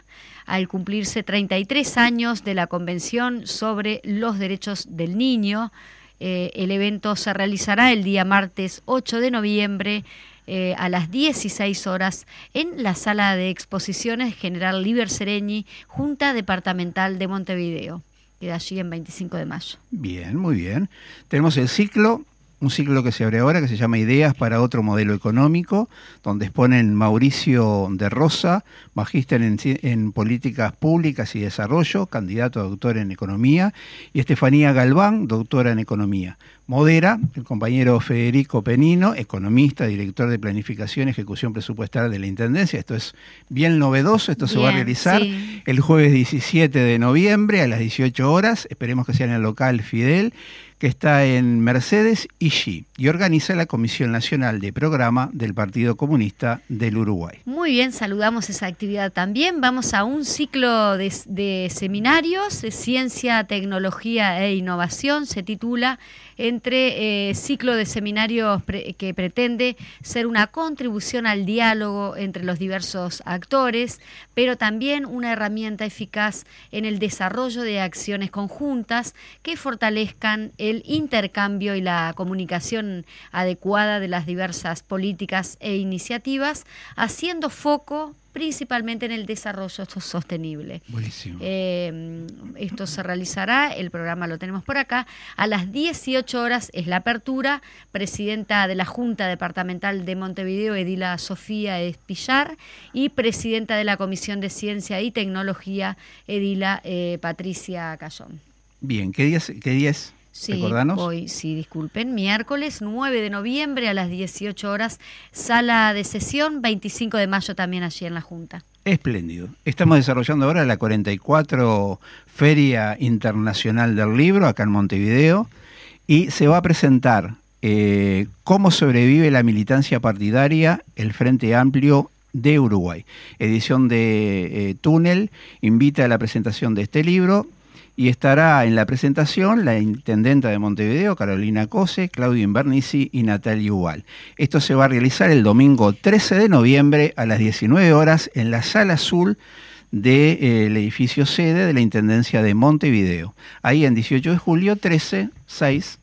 Al cumplirse 33 años de la Convención sobre los Derechos del Niño, eh, el evento se realizará el día martes 8 de noviembre eh, a las 16 horas en la sala de exposiciones General Liber Sereñi, Junta Departamental de Montevideo. Queda allí en 25 de mayo. Bien, muy bien. Tenemos el ciclo, un ciclo que se abre ahora que se llama Ideas para otro modelo económico, donde exponen Mauricio de Rosa, magíster en, en políticas públicas y desarrollo, candidato a doctor en economía, y Estefanía Galván, doctora en economía. Modera el compañero Federico Penino, economista, director de planificación y ejecución presupuestaria de la Intendencia. Esto es bien novedoso, esto se va a realizar sí. el jueves 17 de noviembre a las 18 horas. Esperemos que sea en el local Fidel, que está en Mercedes y G, y organiza la Comisión Nacional de Programa del Partido Comunista del Uruguay. Muy bien, saludamos esa actividad también. Vamos a un ciclo de, de seminarios de ciencia, tecnología e innovación. Se titula entre eh, ciclo de seminarios que pretende ser una contribución al diálogo entre los diversos actores, pero también una herramienta eficaz en el desarrollo de acciones conjuntas que fortalezcan el intercambio y la comunicación adecuada de las diversas políticas e iniciativas, haciendo foco principalmente en el desarrollo sostenible. Buenísimo. Eh, esto se realizará, el programa lo tenemos por acá, a las 18 horas es la apertura, presidenta de la Junta Departamental de Montevideo, Edila Sofía Espillar, y presidenta de la Comisión de Ciencia y Tecnología, Edila eh, Patricia Cayón. Bien, ¿qué día es? Qué día es? Sí, Recordanos. hoy, sí, disculpen, miércoles 9 de noviembre a las 18 horas, sala de sesión, 25 de mayo también allí en la Junta. Espléndido. Estamos desarrollando ahora la 44 Feria Internacional del Libro acá en Montevideo y se va a presentar eh, cómo sobrevive la militancia partidaria el Frente Amplio de Uruguay. Edición de eh, Túnel invita a la presentación de este libro y estará en la presentación la intendenta de Montevideo, Carolina Cose, Claudio Invernici y Natalia Ubal. Esto se va a realizar el domingo 13 de noviembre a las 19 horas en la sala azul del edificio sede de la Intendencia de Montevideo. Ahí en 18 de julio 1360.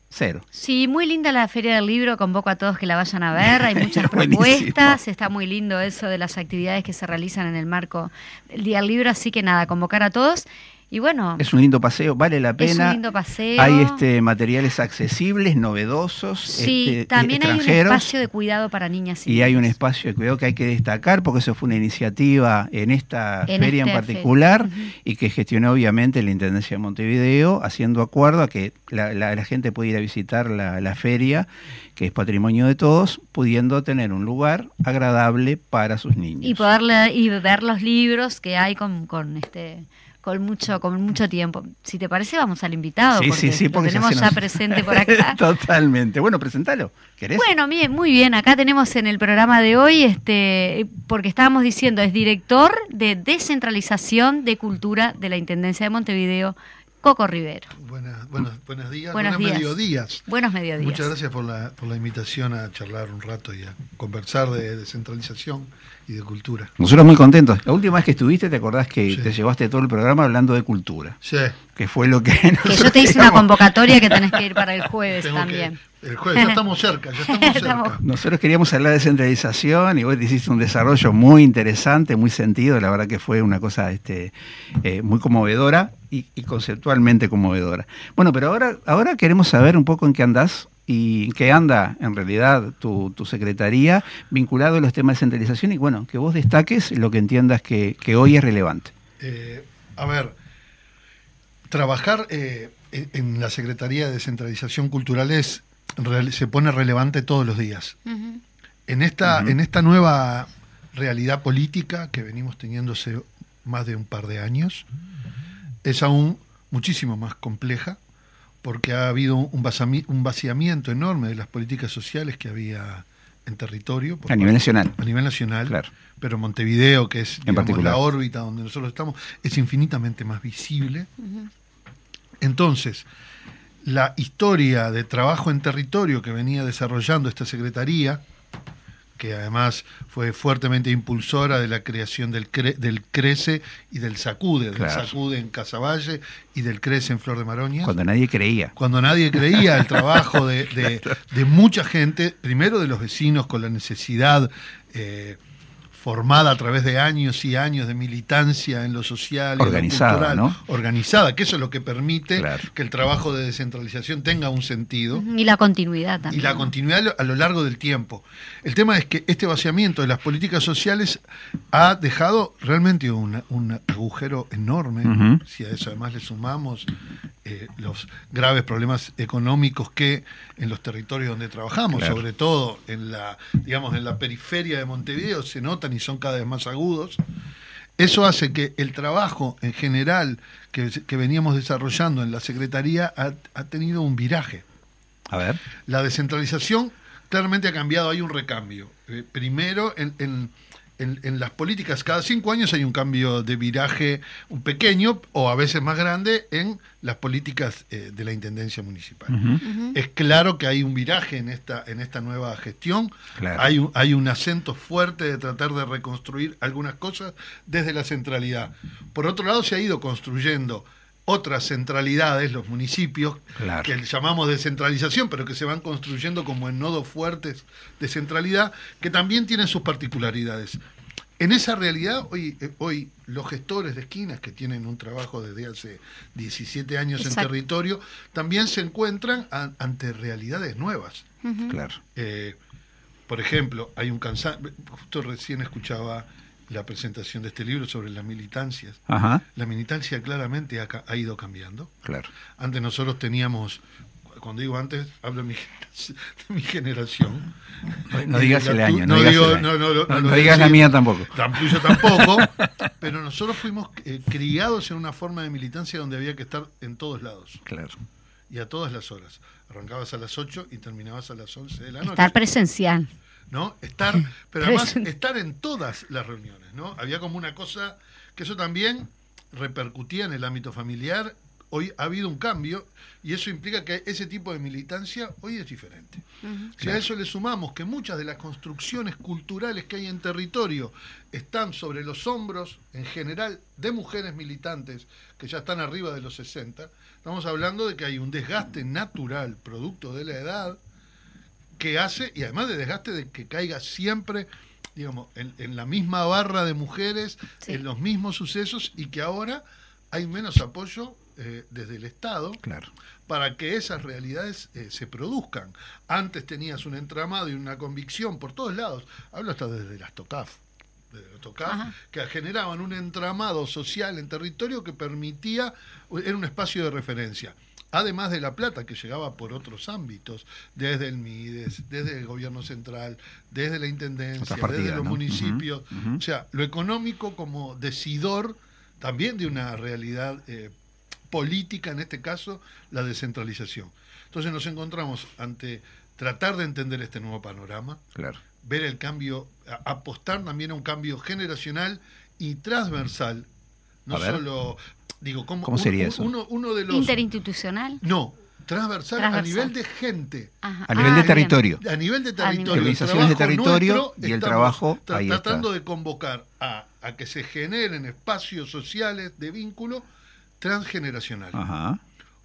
Sí, muy linda la Feria del Libro, convoco a todos que la vayan a ver, hay *laughs* muchas propuestas, está muy lindo eso de las actividades que se realizan en el marco del Día del Libro, así que nada, convocar a todos. Y bueno, Es un lindo paseo, vale la es un pena. lindo paseo. Hay este materiales accesibles, novedosos, Sí, este, también hay un espacio de cuidado para niñas y, Y hay un niños. espacio de cuidado que hay que destacar porque eso fue una iniciativa en esta En feria en esta particular feria, y que gestionó obviamente la Intendencia de Montevideo haciendo acuerdo a que la, la- la gente pueda ir a visitar la, la feria, que es patrimonio de todos, pudiendo tener un lugar agradable para sus niños. y poder leer- y ver los libros que hay con, con este con mucho con mucho tiempo. Si te parece vamos al invitado sí, porque sí, sí, lo tenemos ya nos- presente por acá. *laughs* Totalmente. Bueno, presentalo. ¿Querés? Bueno, bien, muy bien. Acá tenemos en el programa de hoy, este, porque estábamos diciendo, es director de descentralización de cultura de la Intendencia de Montevideo, Coco Rivero. Buenas, buenos, buenos días, Buenos buenos días. mediodías. Buenos mediodías. Muchas gracias por la, por la invitación a charlar un rato y a conversar de descentralización y de cultura. Nosotros muy contentos. La última vez que estuviste, ¿te acordás que Sí. te llevaste todo el programa hablando de cultura? Sí, Que fue lo que... *laughs* Que yo te hice una convocatoria que tenés que ir para el jueves tengo también. que- el jueves, ya estamos cerca, ya estamos *laughs* cerca. Nosotros queríamos hablar de centralización y vos te hiciste un desarrollo muy interesante, muy sentido. La verdad que fue una cosa este, eh, muy conmovedora y, y conceptualmente conmovedora. Bueno, pero ahora, ahora queremos saber un poco en qué andás y en qué anda en realidad tu, tu secretaría vinculado a los temas de centralización y bueno, que vos destaques lo que entiendas que, que hoy es relevante. Eh, a ver, trabajar eh, en, la Secretaría de Descentralización Cultural es, se pone relevante todos los días. En esta, en esta nueva realidad política que venimos teniendo hace más de un par de años, es aún muchísimo más compleja porque ha habido un, vasami- un vaciamiento enorme de las políticas sociales que había en territorio. A nivel nacional. A nivel nacional. Claro. Pero Montevideo, que es digamos, particular. la órbita donde nosotros estamos, es infinitamente más visible. Entonces, la historia de trabajo en territorio que venía desarrollando esta Secretaría, que además fue fuertemente impulsora de la creación del, CRE- del CRECE y del SACUDE, Claro. del SACUDE en Casaballe y del CRECE en Flor de Maroña Cuando nadie creía. cuando nadie creía el trabajo de, de- *laughs* de mucha gente, primero de los vecinos con la necesidad eh, formada a través de años y años de militancia en lo social, y en lo Organizada, cultural, ¿no? organizada, que eso es lo que permite Claro. que el trabajo de descentralización tenga un sentido Y la continuidad y también. la continuidad a lo- largo del tiempo. El tema es que este vaciamiento de las políticas sociales ha dejado realmente un, un agujero enorme, si a eso además le sumamos eh, los graves problemas económicos que en los territorios donde trabajamos, Claro. sobre todo en la, digamos, en la periferia de Montevideo, se notan y son cada vez más agudos. Eso hace que el trabajo en general que, que veníamos desarrollando en la Secretaría ha- ha tenido un viraje. A ver. La descentralización claramente ha cambiado, hay un recambio. Eh, primero, en, en- en- en las políticas, cada cinco años hay un cambio de viraje, un pequeño o a veces más grande, en las políticas eh, de la Intendencia Municipal. Es claro que hay un viraje en esta, en esta nueva gestión. Claro. Hay, un, hay un acento fuerte de tratar de reconstruir algunas cosas desde la centralidad. Por otro lado, se ha ido construyendo otras centralidades, los municipios, Claro. que llamamos descentralización, pero que se van construyendo como en nodos fuertes de centralidad, que también tienen sus particularidades. En esa realidad, hoy, eh, hoy los gestores de esquinas que tienen un trabajo desde hace 17 años Exacto. en territorio, también se encuentran a- ante realidades nuevas. Claro. Eh, por ejemplo, hay un cansancio, justo recién escuchaba la presentación de este libro sobre las militancias. Ajá. La militancia claramente ha, ca- ha ido cambiando. Claro. Antes nosotros teníamos, cuando digo antes, hablo de mi, *laughs* de mi generación. No digas La el año. No, digas, la mía tampoco. Tampoco, yo *laughs* tampoco. pero nosotros fuimos eh, criados en una forma de militancia donde había que estar en todos lados Claro. y a todas las horas. Arrancabas a las 8 y terminabas a las 11 de la noche. Estar presencial. ¿no? Estar, *laughs* pero además estar en todas las reuniones, ¿no? Había como una cosa que eso también repercutía en el ámbito familiar. Hoy ha habido un cambio y eso implica que ese tipo de militancia hoy es diferente. Si a eso le sumamos que muchas de las construcciones culturales que hay en territorio están sobre los hombros, en general, de mujeres militantes que ya están arriba de los 60, estamos hablando de que hay un desgaste natural producto de la edad que hace, y además de desgaste de que caiga siempre, digamos, en, en la misma barra de mujeres, Sí. en los mismos sucesos, y que ahora hay menos apoyo eh, desde el Estado Claro. para que esas realidades eh, se produzcan. Antes tenías un entramado y una convicción por todos lados. Hablo hasta desde las TOCAF. Desde las TOCAF, que generaban un entramado social en territorio que permitía, era un espacio de referencia. Además de la plata que llegaba por otros ámbitos, desde el MIDES, desde el gobierno central, desde la intendencia, desde los ¿no? municipios. O sea, lo económico como decidor también de una realidad eh, política, en este caso, la descentralización. Entonces nos encontramos ante tratar de entender este nuevo panorama, Claro. ver el cambio, apostar también a un cambio generacional y transversal, no solo, digo, ¿cómo, ¿Cómo uno- sería eso? Uno, uno de los... Interinstitucional. No, transversal, a nivel de gente. Ajá. A nivel de bien. territorio. A nivel de territorio. Organizaciones de territorio y el trabajo, tra- ahí está. tratando de convocar a, a que se generen espacios sociales de vínculo transgeneracional. Ajá.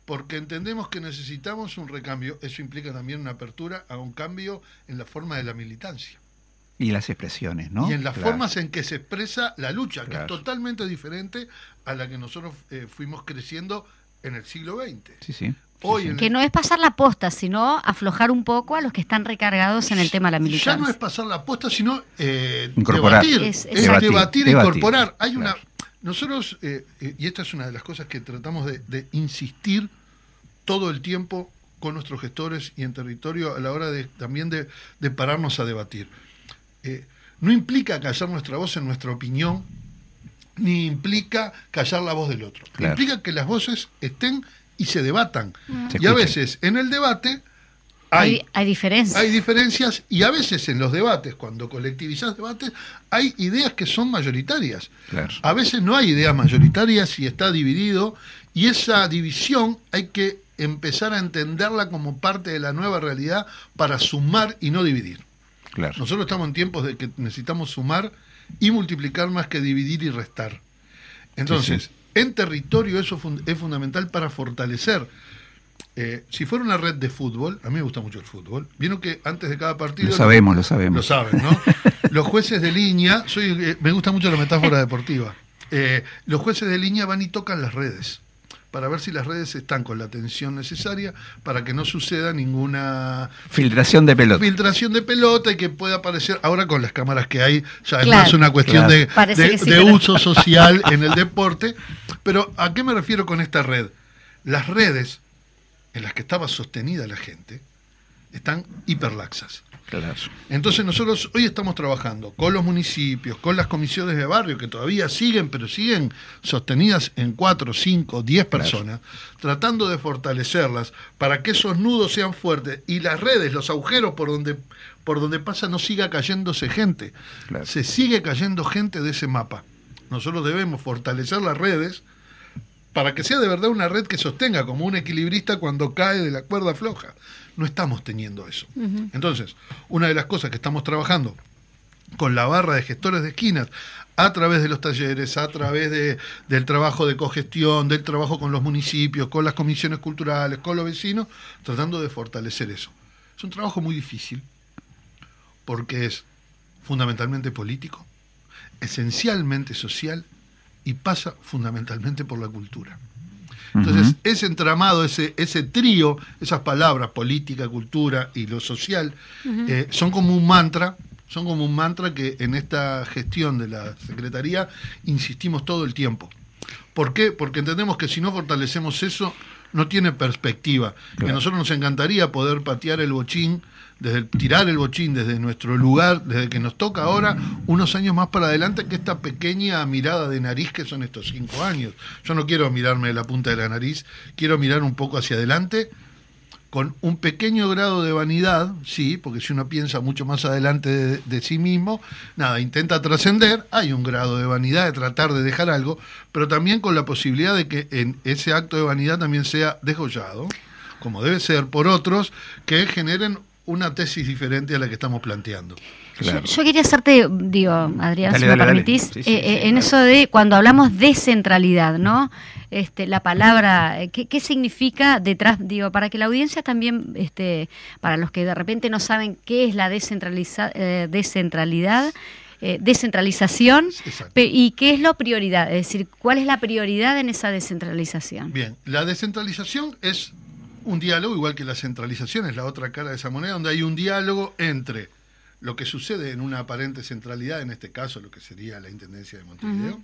Porque entendemos que necesitamos un recambio. Eso implica también una apertura a un cambio en la forma de la militancia. Y las expresiones, ¿no? Y en las Claro. formas en que se expresa la lucha, que Claro. es totalmente diferente a la que nosotros eh, fuimos creciendo en el siglo XX. Sí, sí. Hoy en Que no es pasar la posta, sino aflojar un poco a los que están recargados en el tema de la ya militancia. no es pasar la aposta, sino eh, Incorporar. debatir. Es- debatir, Debatir, incorporar. Hay claro. una. Nosotros, eh, eh, y esta es una de las cosas que tratamos de, de insistir todo el tiempo con nuestros gestores y en territorio a la hora de también de, de pararnos a debatir. Eh, no implica callar nuestra voz en nuestra opinión, ni implica callar la voz del otro. Claro. Implica que las voces estén y se debatan. Se y a veces en el debate hay, Hay, hay diferencias. hay diferencias y a veces en los debates, cuando colectivizás debates, hay ideas que son mayoritarias. Claro. A veces no hay ideas mayoritarias y está dividido y esa división hay que empezar a entenderla como parte de la nueva realidad para sumar y no dividir. Claro. Nosotros estamos en tiempos de que necesitamos sumar y multiplicar más que dividir y restar. Entonces, Sí, en territorio eso es fundamental para fortalecer. Eh, si fuera una red de fútbol, a mí me gusta mucho el fútbol, vieron que antes de cada partido... Lo sabemos, lo sabemos. Lo saben, ¿no? *laughs* los jueces de línea, soy, eh, me gusta mucho la metáfora deportiva, Eh, los jueces de línea van y tocan las redes para ver si las redes están con la atención necesaria para que no suceda ninguna Filtración de pelota. filtración de pelota y que pueda aparecer ahora con las cámaras que hay ya es Claro. más una cuestión Claro. de, Parece de- que sí, de pero- uso *laughs* social en el deporte pero ¿a qué me refiero con esta red? las redes en las que estaba sostenida la gente están hiperlaxas Claro. entonces nosotros hoy estamos trabajando con los municipios, con las comisiones de barrio que todavía siguen, pero siguen sostenidas en cuatro, cinco, diez personas, tratando de fortalecerlas para que esos nudos sean fuertes y las redes, los agujeros por donde, por donde pasa no siga cayéndose gente. Claro. Se sigue cayendo gente de ese mapa. Nosotros debemos fortalecer las redes para que sea de verdad una red que sostenga como un equilibrista cuando cae de la cuerda floja. No estamos teniendo eso. Entonces, una de las cosas que estamos trabajando con la barra de gestores de esquinas, a través de los talleres, a través de- del trabajo de cogestión, del trabajo con los municipios, con las comisiones culturales, con los vecinos, tratando de fortalecer eso. Es un trabajo muy difícil, porque es fundamentalmente político, esencialmente social y pasa fundamentalmente por la cultura. Entonces, ese entramado, ese, ese trío, esas palabras, política, cultura y lo social, eh, son como un mantra, son como un mantra que en esta gestión de la Secretaría insistimos todo el tiempo. ¿Por qué? Porque entendemos que si no fortalecemos eso, no tiene perspectiva. Que a nosotros nos encantaría poder patear el bochín, desde el- tirar el bochín desde nuestro lugar, desde que nos toca ahora, unos años más para adelante, que esta pequeña mirada de nariz que son estos cinco años. Yo no quiero mirarme de la punta de la nariz, quiero mirar un poco hacia adelante con un pequeño grado de vanidad, sí, porque si uno piensa mucho más adelante de, de sí mismo, nada, intenta trascender, hay un grado de vanidad de tratar de dejar algo, pero también con la posibilidad de que en ese acto de vanidad también sea desgollado, como debe ser por otros, que generen una tesis diferente a la que estamos planteando. Claro. Yo, yo quería hacerte, digo, Adrián, Dale, si me dale, dale. permitís, Sí, sí, eh, eh, sí, en eso de cuando hablamos de centralidad, ¿no? Este, la palabra, eh, ¿qué, qué significa detrás? Digo, para que la audiencia también, este, para los que de repente no saben qué es la descentraliza, eh, descentralidad, eh, descentralización pe- y qué es la prioridad, es decir, cuál es la prioridad en esa descentralización. Bien, la descentralización es un diálogo, igual que la centralización es la otra cara de esa moneda, donde hay un diálogo entre lo que sucede en una aparente centralidad, en este caso lo que sería la Intendencia de Montevideo,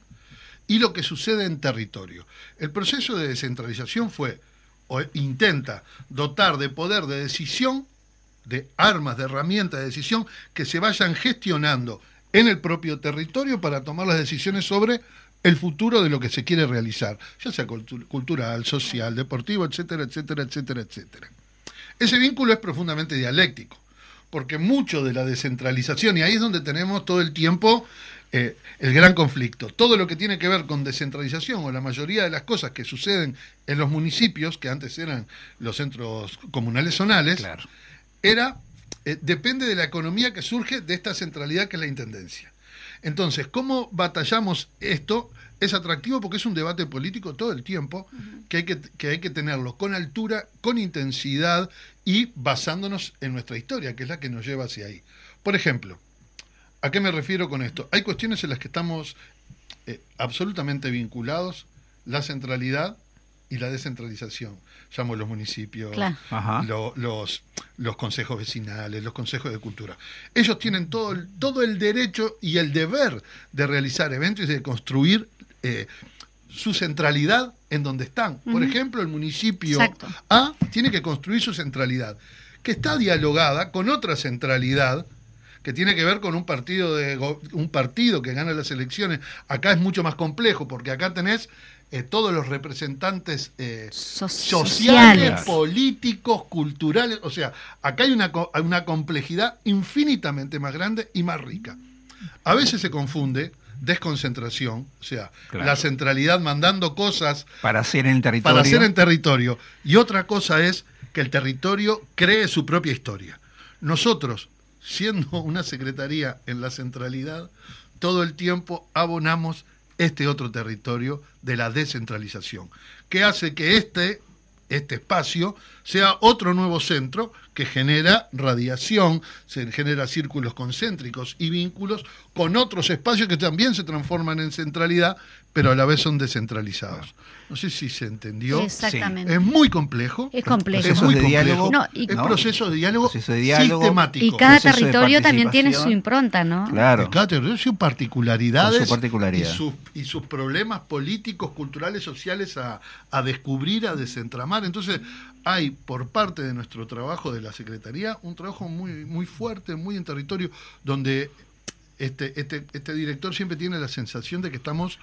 y lo que sucede en territorio. El proceso de descentralización fue, o intenta, dotar de poder de decisión, de armas, de herramientas de decisión, que se vayan gestionando en el propio territorio para tomar las decisiones sobre el futuro de lo que se quiere realizar, ya sea cultu- cultural, social, deportivo, etcétera, etcétera, etcétera, etcétera. Ese vínculo es profundamente dialéctico, porque mucho de la descentralización, y ahí es donde tenemos todo el tiempo eh, el gran conflicto, todo lo que tiene que ver con descentralización o la mayoría de las cosas que suceden en los municipios, que antes eran los centros comunales zonales, Claro. era eh, depende de la economía que surge de esta centralidad que es la intendencia. Entonces, ¿cómo batallamos esto? Es atractivo porque es un debate político todo el tiempo que hay que, que hay que tenerlo con altura, con intensidad y basándonos en nuestra historia, que es la que nos lleva hacia ahí. Por ejemplo, ¿a qué me refiero con esto? Hay cuestiones en las que estamos eh, absolutamente vinculados, la centralidad y la descentralización. Llamo los municipios, Claro. Lo- los, los consejos vecinales, los consejos de cultura. Ellos tienen todo el, todo el derecho y el deber de realizar eventos y de construir eh, su centralidad en donde están. Por ejemplo, el municipio Exacto. A tiene que construir su centralidad, que está dialogada con otra centralidad que tiene que ver con un partido de un partido que gana las elecciones. Acá es mucho más complejo porque acá tenés eh, todos los representantes eh, So- sociales, sociales. políticos, culturales. O sea, acá hay una, co- hay una complejidad infinitamente más grande y más rica. A veces se confunde desconcentración, o sea, Claro. la centralidad mandando cosas Para hacer en el territorio. para hacer en territorio. Y otra cosa es que el territorio cree su propia historia. Nosotros, siendo una secretaría en la centralidad, todo el tiempo abonamos este otro territorio de la descentralización, que hace que este, este espacio sea otro nuevo centro que genera radiación, se genera círculos concéntricos y vínculos con otros espacios que también se transforman en centralidad, pero a la vez son descentralizados. No sé si se entendió. Exactamente. Es muy complejo. Es complejo. Es muy complejo. diálogo, No, y- es ¿no? proceso de diálogo, Proceso de diálogo. sistemático. Y cada territorio también tiene su impronta, ¿no? Claro. Cada territorio tiene sus particularidades, Con su particularidad. Y, sus, y sus problemas políticos, culturales, sociales a, a descubrir, a desentramar. Entonces, hay por parte de nuestro trabajo de la Secretaría un trabajo muy, muy fuerte, muy en territorio, donde este, este, este director siempre tiene la sensación de que estamos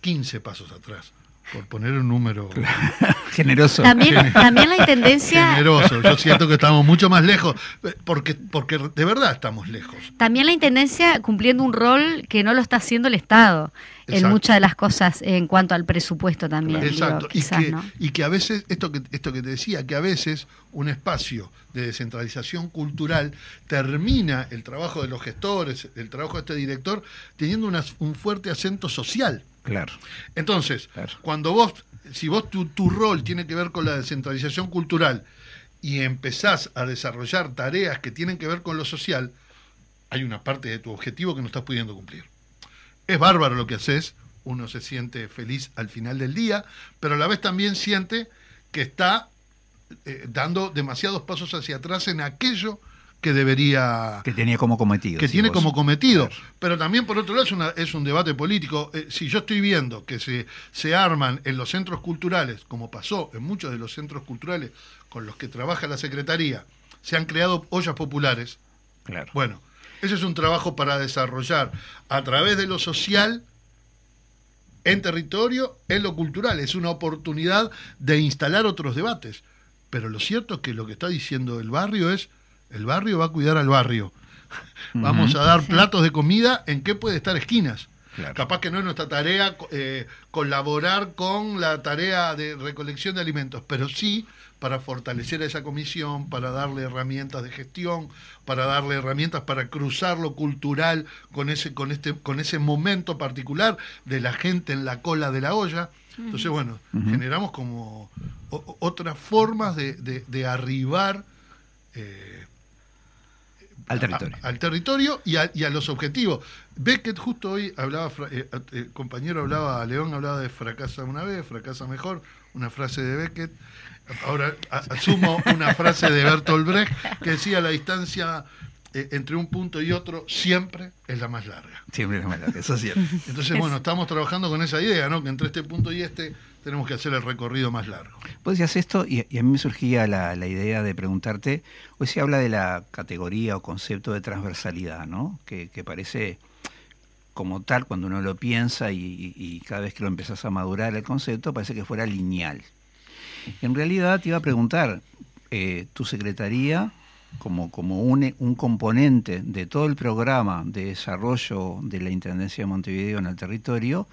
15 pasos atrás, por poner un número *laughs* Generoso. También, también la intendencia, generoso. Yo siento que estamos mucho más lejos, porque, porque de verdad estamos lejos. también la intendencia cumpliendo un rol que no lo está haciendo el Estado en muchas de las cosas en cuanto al presupuesto también. digo, Exacto, y, quizás, que, ¿no? y que a veces, esto que, esto que te decía, que a veces un espacio de descentralización cultural termina el trabajo de los gestores, el trabajo de este director, teniendo una- un fuerte acento social. Claro. Entonces, Claro. cuando vos, si vos tu, tu rol tiene que ver con la descentralización cultural y empezás a desarrollar tareas que tienen que ver con lo social, hay una parte de tu objetivo que no estás pudiendo cumplir. Es bárbaro lo que haces, uno se siente feliz al final del día, pero a la vez también siente que está eh, dando demasiados pasos hacia atrás en aquello que debería Que tenía como cometido. que tiene vos. como cometido. Pero también, por otro lado, es, una- es un debate político. Eh, si yo estoy viendo que se, se arman en los centros culturales, como pasó en muchos de los centros culturales con los que trabaja la Secretaría, se han creado ollas populares, Claro. bueno, ese es un trabajo para desarrollar a través de lo social en territorio, en lo cultural. Es una oportunidad de instalar otros debates. Pero lo cierto es que lo que está diciendo el barrio es, el barrio va a cuidar al barrio. *laughs* Vamos a dar platos de comida en qué puede estar esquinas. Claro. Capaz que no es nuestra tarea eh, colaborar con la tarea de recolección de alimentos, pero sí para fortalecer a esa comisión, para darle herramientas de gestión, para darle herramientas para cruzar lo cultural con ese, con este, con ese momento particular de la gente en la cola de la olla. Entonces, bueno, generamos como otras formas de, de- de arribar eh, Al territorio. a- al territorio y a, y a los objetivos. Beckett justo hoy hablaba, fra- eh, eh, el compañero hablaba, León hablaba de fracasa una vez, fracasa mejor, una frase de Beckett. Ahora asumo una frase de Bertolt Brecht que decía la distancia eh, entre un punto y otro siempre es la más larga. Siempre es verdad, eso es cierto. Entonces, bueno, estamos trabajando con esa idea, ¿no? Que entre este punto y este tenemos que hacer el recorrido más largo. Vos decías esto y, y a mí me surgía la, la idea de preguntarte, hoy se habla de la categoría o concepto de transversalidad, ¿no? Que, que parece como tal cuando uno lo piensa y, y- y cada vez que lo empezás a madurar el concepto parece que fuera lineal. En realidad te iba a preguntar, eh, tu secretaría como, como un, un componente de todo el programa de desarrollo de la Intendencia de Montevideo en el territorio,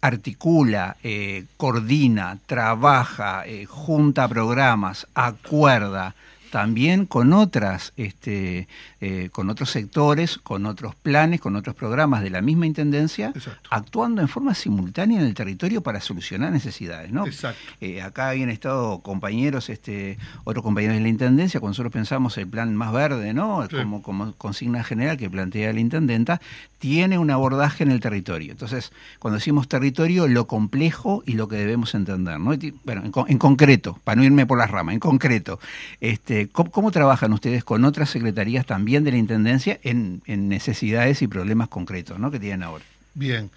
articula, eh, coordina, trabaja, eh, junta programas, acuerda, también con otras, este, eh, con otros sectores, con otros planes, con otros programas de la misma intendencia, Exacto. actuando en forma simultánea en el territorio para solucionar necesidades, ¿no? Exacto. Eh, acá habían estado compañeros, este, otros compañeros de la intendencia, cuando nosotros pensamos el plan más verde, ¿no? Sí. Como, como consigna general que plantea la intendenta, tiene un abordaje en el territorio. Entonces, cuando decimos territorio, lo complejo y lo que debemos entender, ¿no? Bueno, en, en concreto, para no irme por las ramas, en concreto, este, ¿cómo, cómo trabajan ustedes con otras secretarías también de la intendencia en, en necesidades y problemas concretos, ¿no? Que tienen ahora. Bien.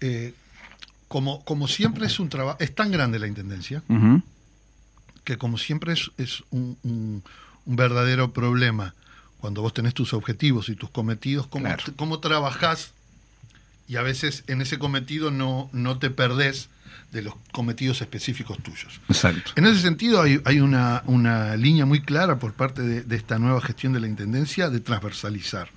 Eh, como, como siempre es un trabajo, es tan grande la intendencia que como siempre es, es un, un- un verdadero problema cuando vos tenés tus objetivos y tus cometidos, cómo, Claro. cómo trabajás y a veces en ese cometido no, no te perdés de los cometidos específicos tuyos. Exacto. En ese sentido hay, hay una, una línea muy clara por parte de, de esta nueva gestión de la Intendencia de transversalizar,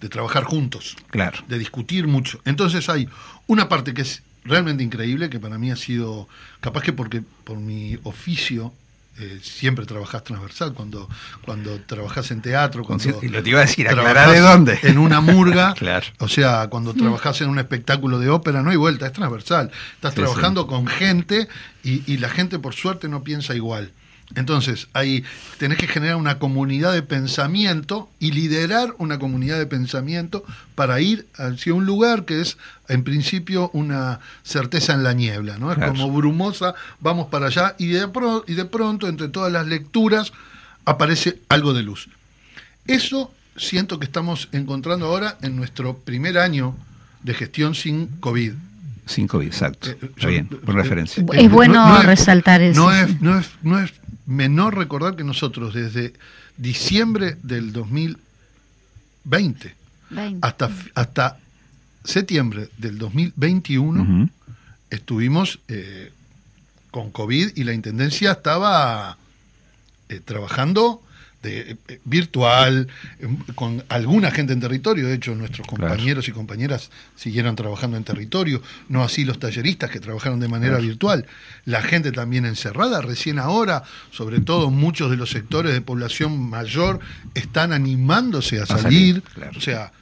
de trabajar juntos Claro. de discutir mucho. Entonces hay una parte que es realmente increíble, que para mí ha sido, capaz que porque por mi oficio eh, siempre trabajás transversal, cuando, cuando trabajás en teatro, cuando Y lo te iba a decir, de dónde. En una murga, *laughs* Claro. o sea, cuando trabajás en un espectáculo de ópera, no hay vuelta, es transversal. Estás Sí, trabajando con gente y, y la gente por suerte no piensa igual. Entonces, ahí tenés que generar una comunidad de pensamiento y liderar una comunidad de pensamiento para ir hacia un lugar que es, en principio, una certeza en la niebla, ¿no? Es Claro. como brumosa, vamos para allá y de, pro- y de pronto, entre todas las lecturas, aparece algo de luz. Eso siento que estamos encontrando ahora en nuestro primer año de gestión sin COVID. Sin COVID, exacto. Eh, Está yo- bien, por eh, referencia. eh, Es bueno resaltar eso, No es, no, es, no es menor recordar que nosotros desde diciembre del 2020 Veinte. hasta, hasta septiembre del 2021 Ujú. estuvimos eh, con COVID y la Intendencia estaba eh, trabajando de, eh, virtual, eh, con alguna gente en territorio. De hecho, nuestros Claro. compañeros y compañeras siguieron trabajando en territorio, no así los talleristas que trabajaron de manera Claro. virtual. La gente también encerrada, recién ahora, sobre todo muchos de los sectores de población mayor están animándose a salir, salir. claro. O sea,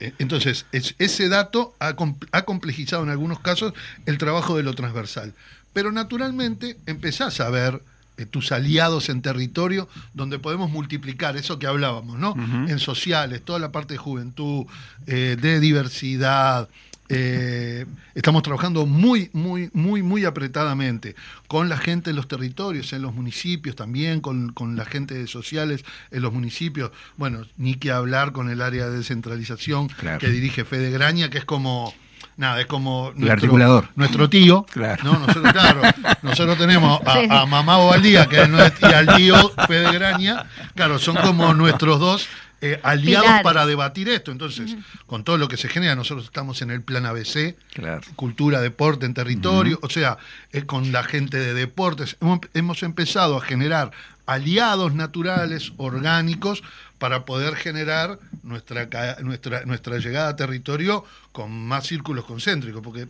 eh, entonces, es- ese dato ha, ha complejizado en algunos casos el trabajo de lo transversal. Pero naturalmente empezás a ver tus aliados en territorio donde podemos multiplicar eso que hablábamos, ¿no? En sociales, toda la parte de juventud, eh, de diversidad. eh, estamos trabajando muy, muy, muy, muy apretadamente con la gente en los territorios, en los municipios también, con, con la gente de sociales en los municipios. Bueno, ni que hablar con el área de descentralización Claro. que dirige Fede Graña, que es como, nada, es como El articulador. nuestro tío. Claro. ¿no? Nosotros, claro, nosotros tenemos a, Sí. a Mamá Bobaldía, que es nuestro, y al tío Fede Graña, claro, son como nuestros dos eh, aliados para debatir esto. Entonces, con todo lo que se genera, nosotros estamos en el plan ABC, Claro. cultura, deporte en territorio, o sea, eh, con la gente de deportes. Hemos, hemos empezado a generar aliados naturales, orgánicos, para poder generar nuestra, nuestra, nuestra llegada a territorio con más círculos concéntricos, porque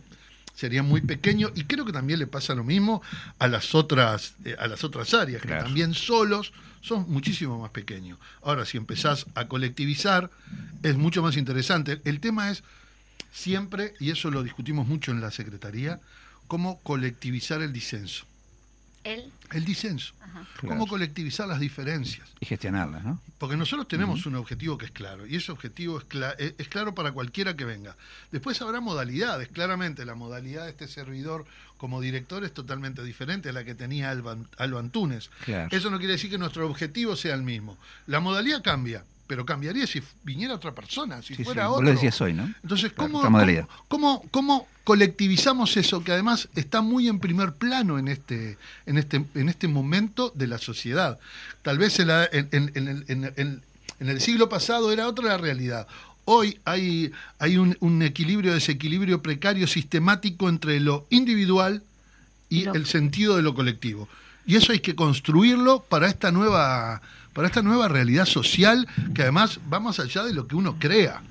sería muy pequeño y creo que también le pasa lo mismo a las otras, eh, a las otras áreas, que Claro. también solos son muchísimo más pequeños. Ahora, si empezás a colectivizar, es mucho más interesante. El tema es siempre, y eso lo discutimos mucho en la Secretaría, cómo colectivizar el disenso. El disenso. Cómo colectivizar las diferencias. Y gestionarlas, ¿no? Porque nosotros tenemos un objetivo que es claro, y ese objetivo es, cla- es- es claro para cualquiera que venga. Después habrá modalidades, claramente la modalidad de este servidor como director es totalmente diferente a la que tenía Alba, Alba Antunes. Claro. Eso no quiere decir que nuestro objetivo sea el mismo. La modalidad cambia, pero cambiaría si viniera otra persona, si Sí, fuera sí, vos otro. lo decías hoy, ¿no? Entonces, ¿cómo, cómo, cómo- cómo colectivizamos eso que además está muy en primer plano en este, en este, en este momento de la sociedad? Tal vez en, la- en- en- en el- en- en- en el siglo pasado era otra la realidad. Hoy hay, hay un, un equilibrio, desequilibrio precario sistemático entre lo individual y el sentido de lo colectivo. Y eso hay que construirlo para esta nueva, para esta nueva realidad social que además va más allá de lo que uno crea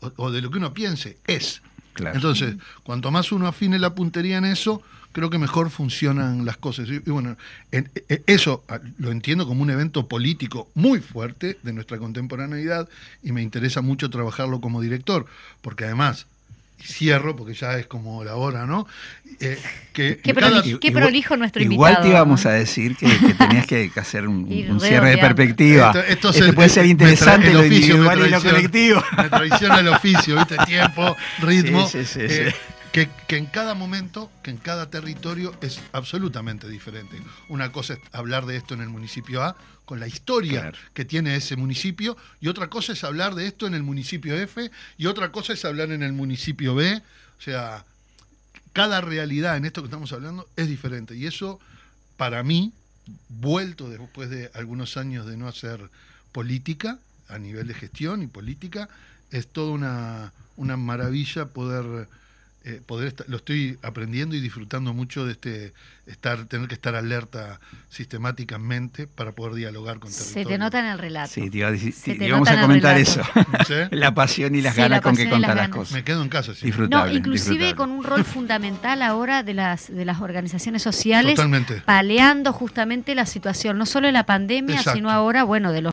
o, o de lo que uno piense, es. Claro. Entonces, cuanto más uno afine la puntería en eso, creo que mejor funcionan las cosas. Y, bueno, en- e- eso lo entiendo como un evento político muy fuerte de nuestra contemporaneidad y me interesa mucho trabajarlo como director, porque además, cierro, porque ya es como la hora, ¿no? Eh, que Qué cada- prolijo. Qué prolijo nuestro igual invitado, te íbamos ¿no? a decir que, que tenías que, que hacer un, *laughs* un cierre de perspectiva. Esto- esto Este se- puede ser interesante el lo oficio me individual y lo colectivo. *laughs* Me traiciona el oficio, ¿viste? *laughs* Tiempo, ritmo. Sí, sí, sí, eh, sí. Que, que en cada momento, que en cada territorio es absolutamente diferente. Una cosa es hablar de esto en el municipio A, con la historia Claro. que tiene ese municipio, y otra cosa es hablar de esto en el municipio F, y otra cosa es hablar en el municipio B. O sea, cada realidad en esto que estamos hablando es diferente. Y eso, para mí, vuelto después de algunos años de no hacer política, a nivel de gestión y política, es toda una, una maravilla poder, eh, poder lo estoy aprendiendo y disfrutando mucho de este estar, tener que estar alerta sistemáticamente para poder dialogar con Se territorio. te nota en el relato. Sí, te, iba a decir- Se te te íbamos nota a comentar eso. *laughs* ¿Sí? la pasión y las Sí, ganas la con que contar las cosas. Me quedo en casa. sí. No, Disfrutable. inclusive disfrutable. con un rol *laughs* fundamental ahora de las de las organizaciones sociales Totalmente. paleando justamente la situación, no solo de la pandemia, Exacto. sino ahora, bueno, de los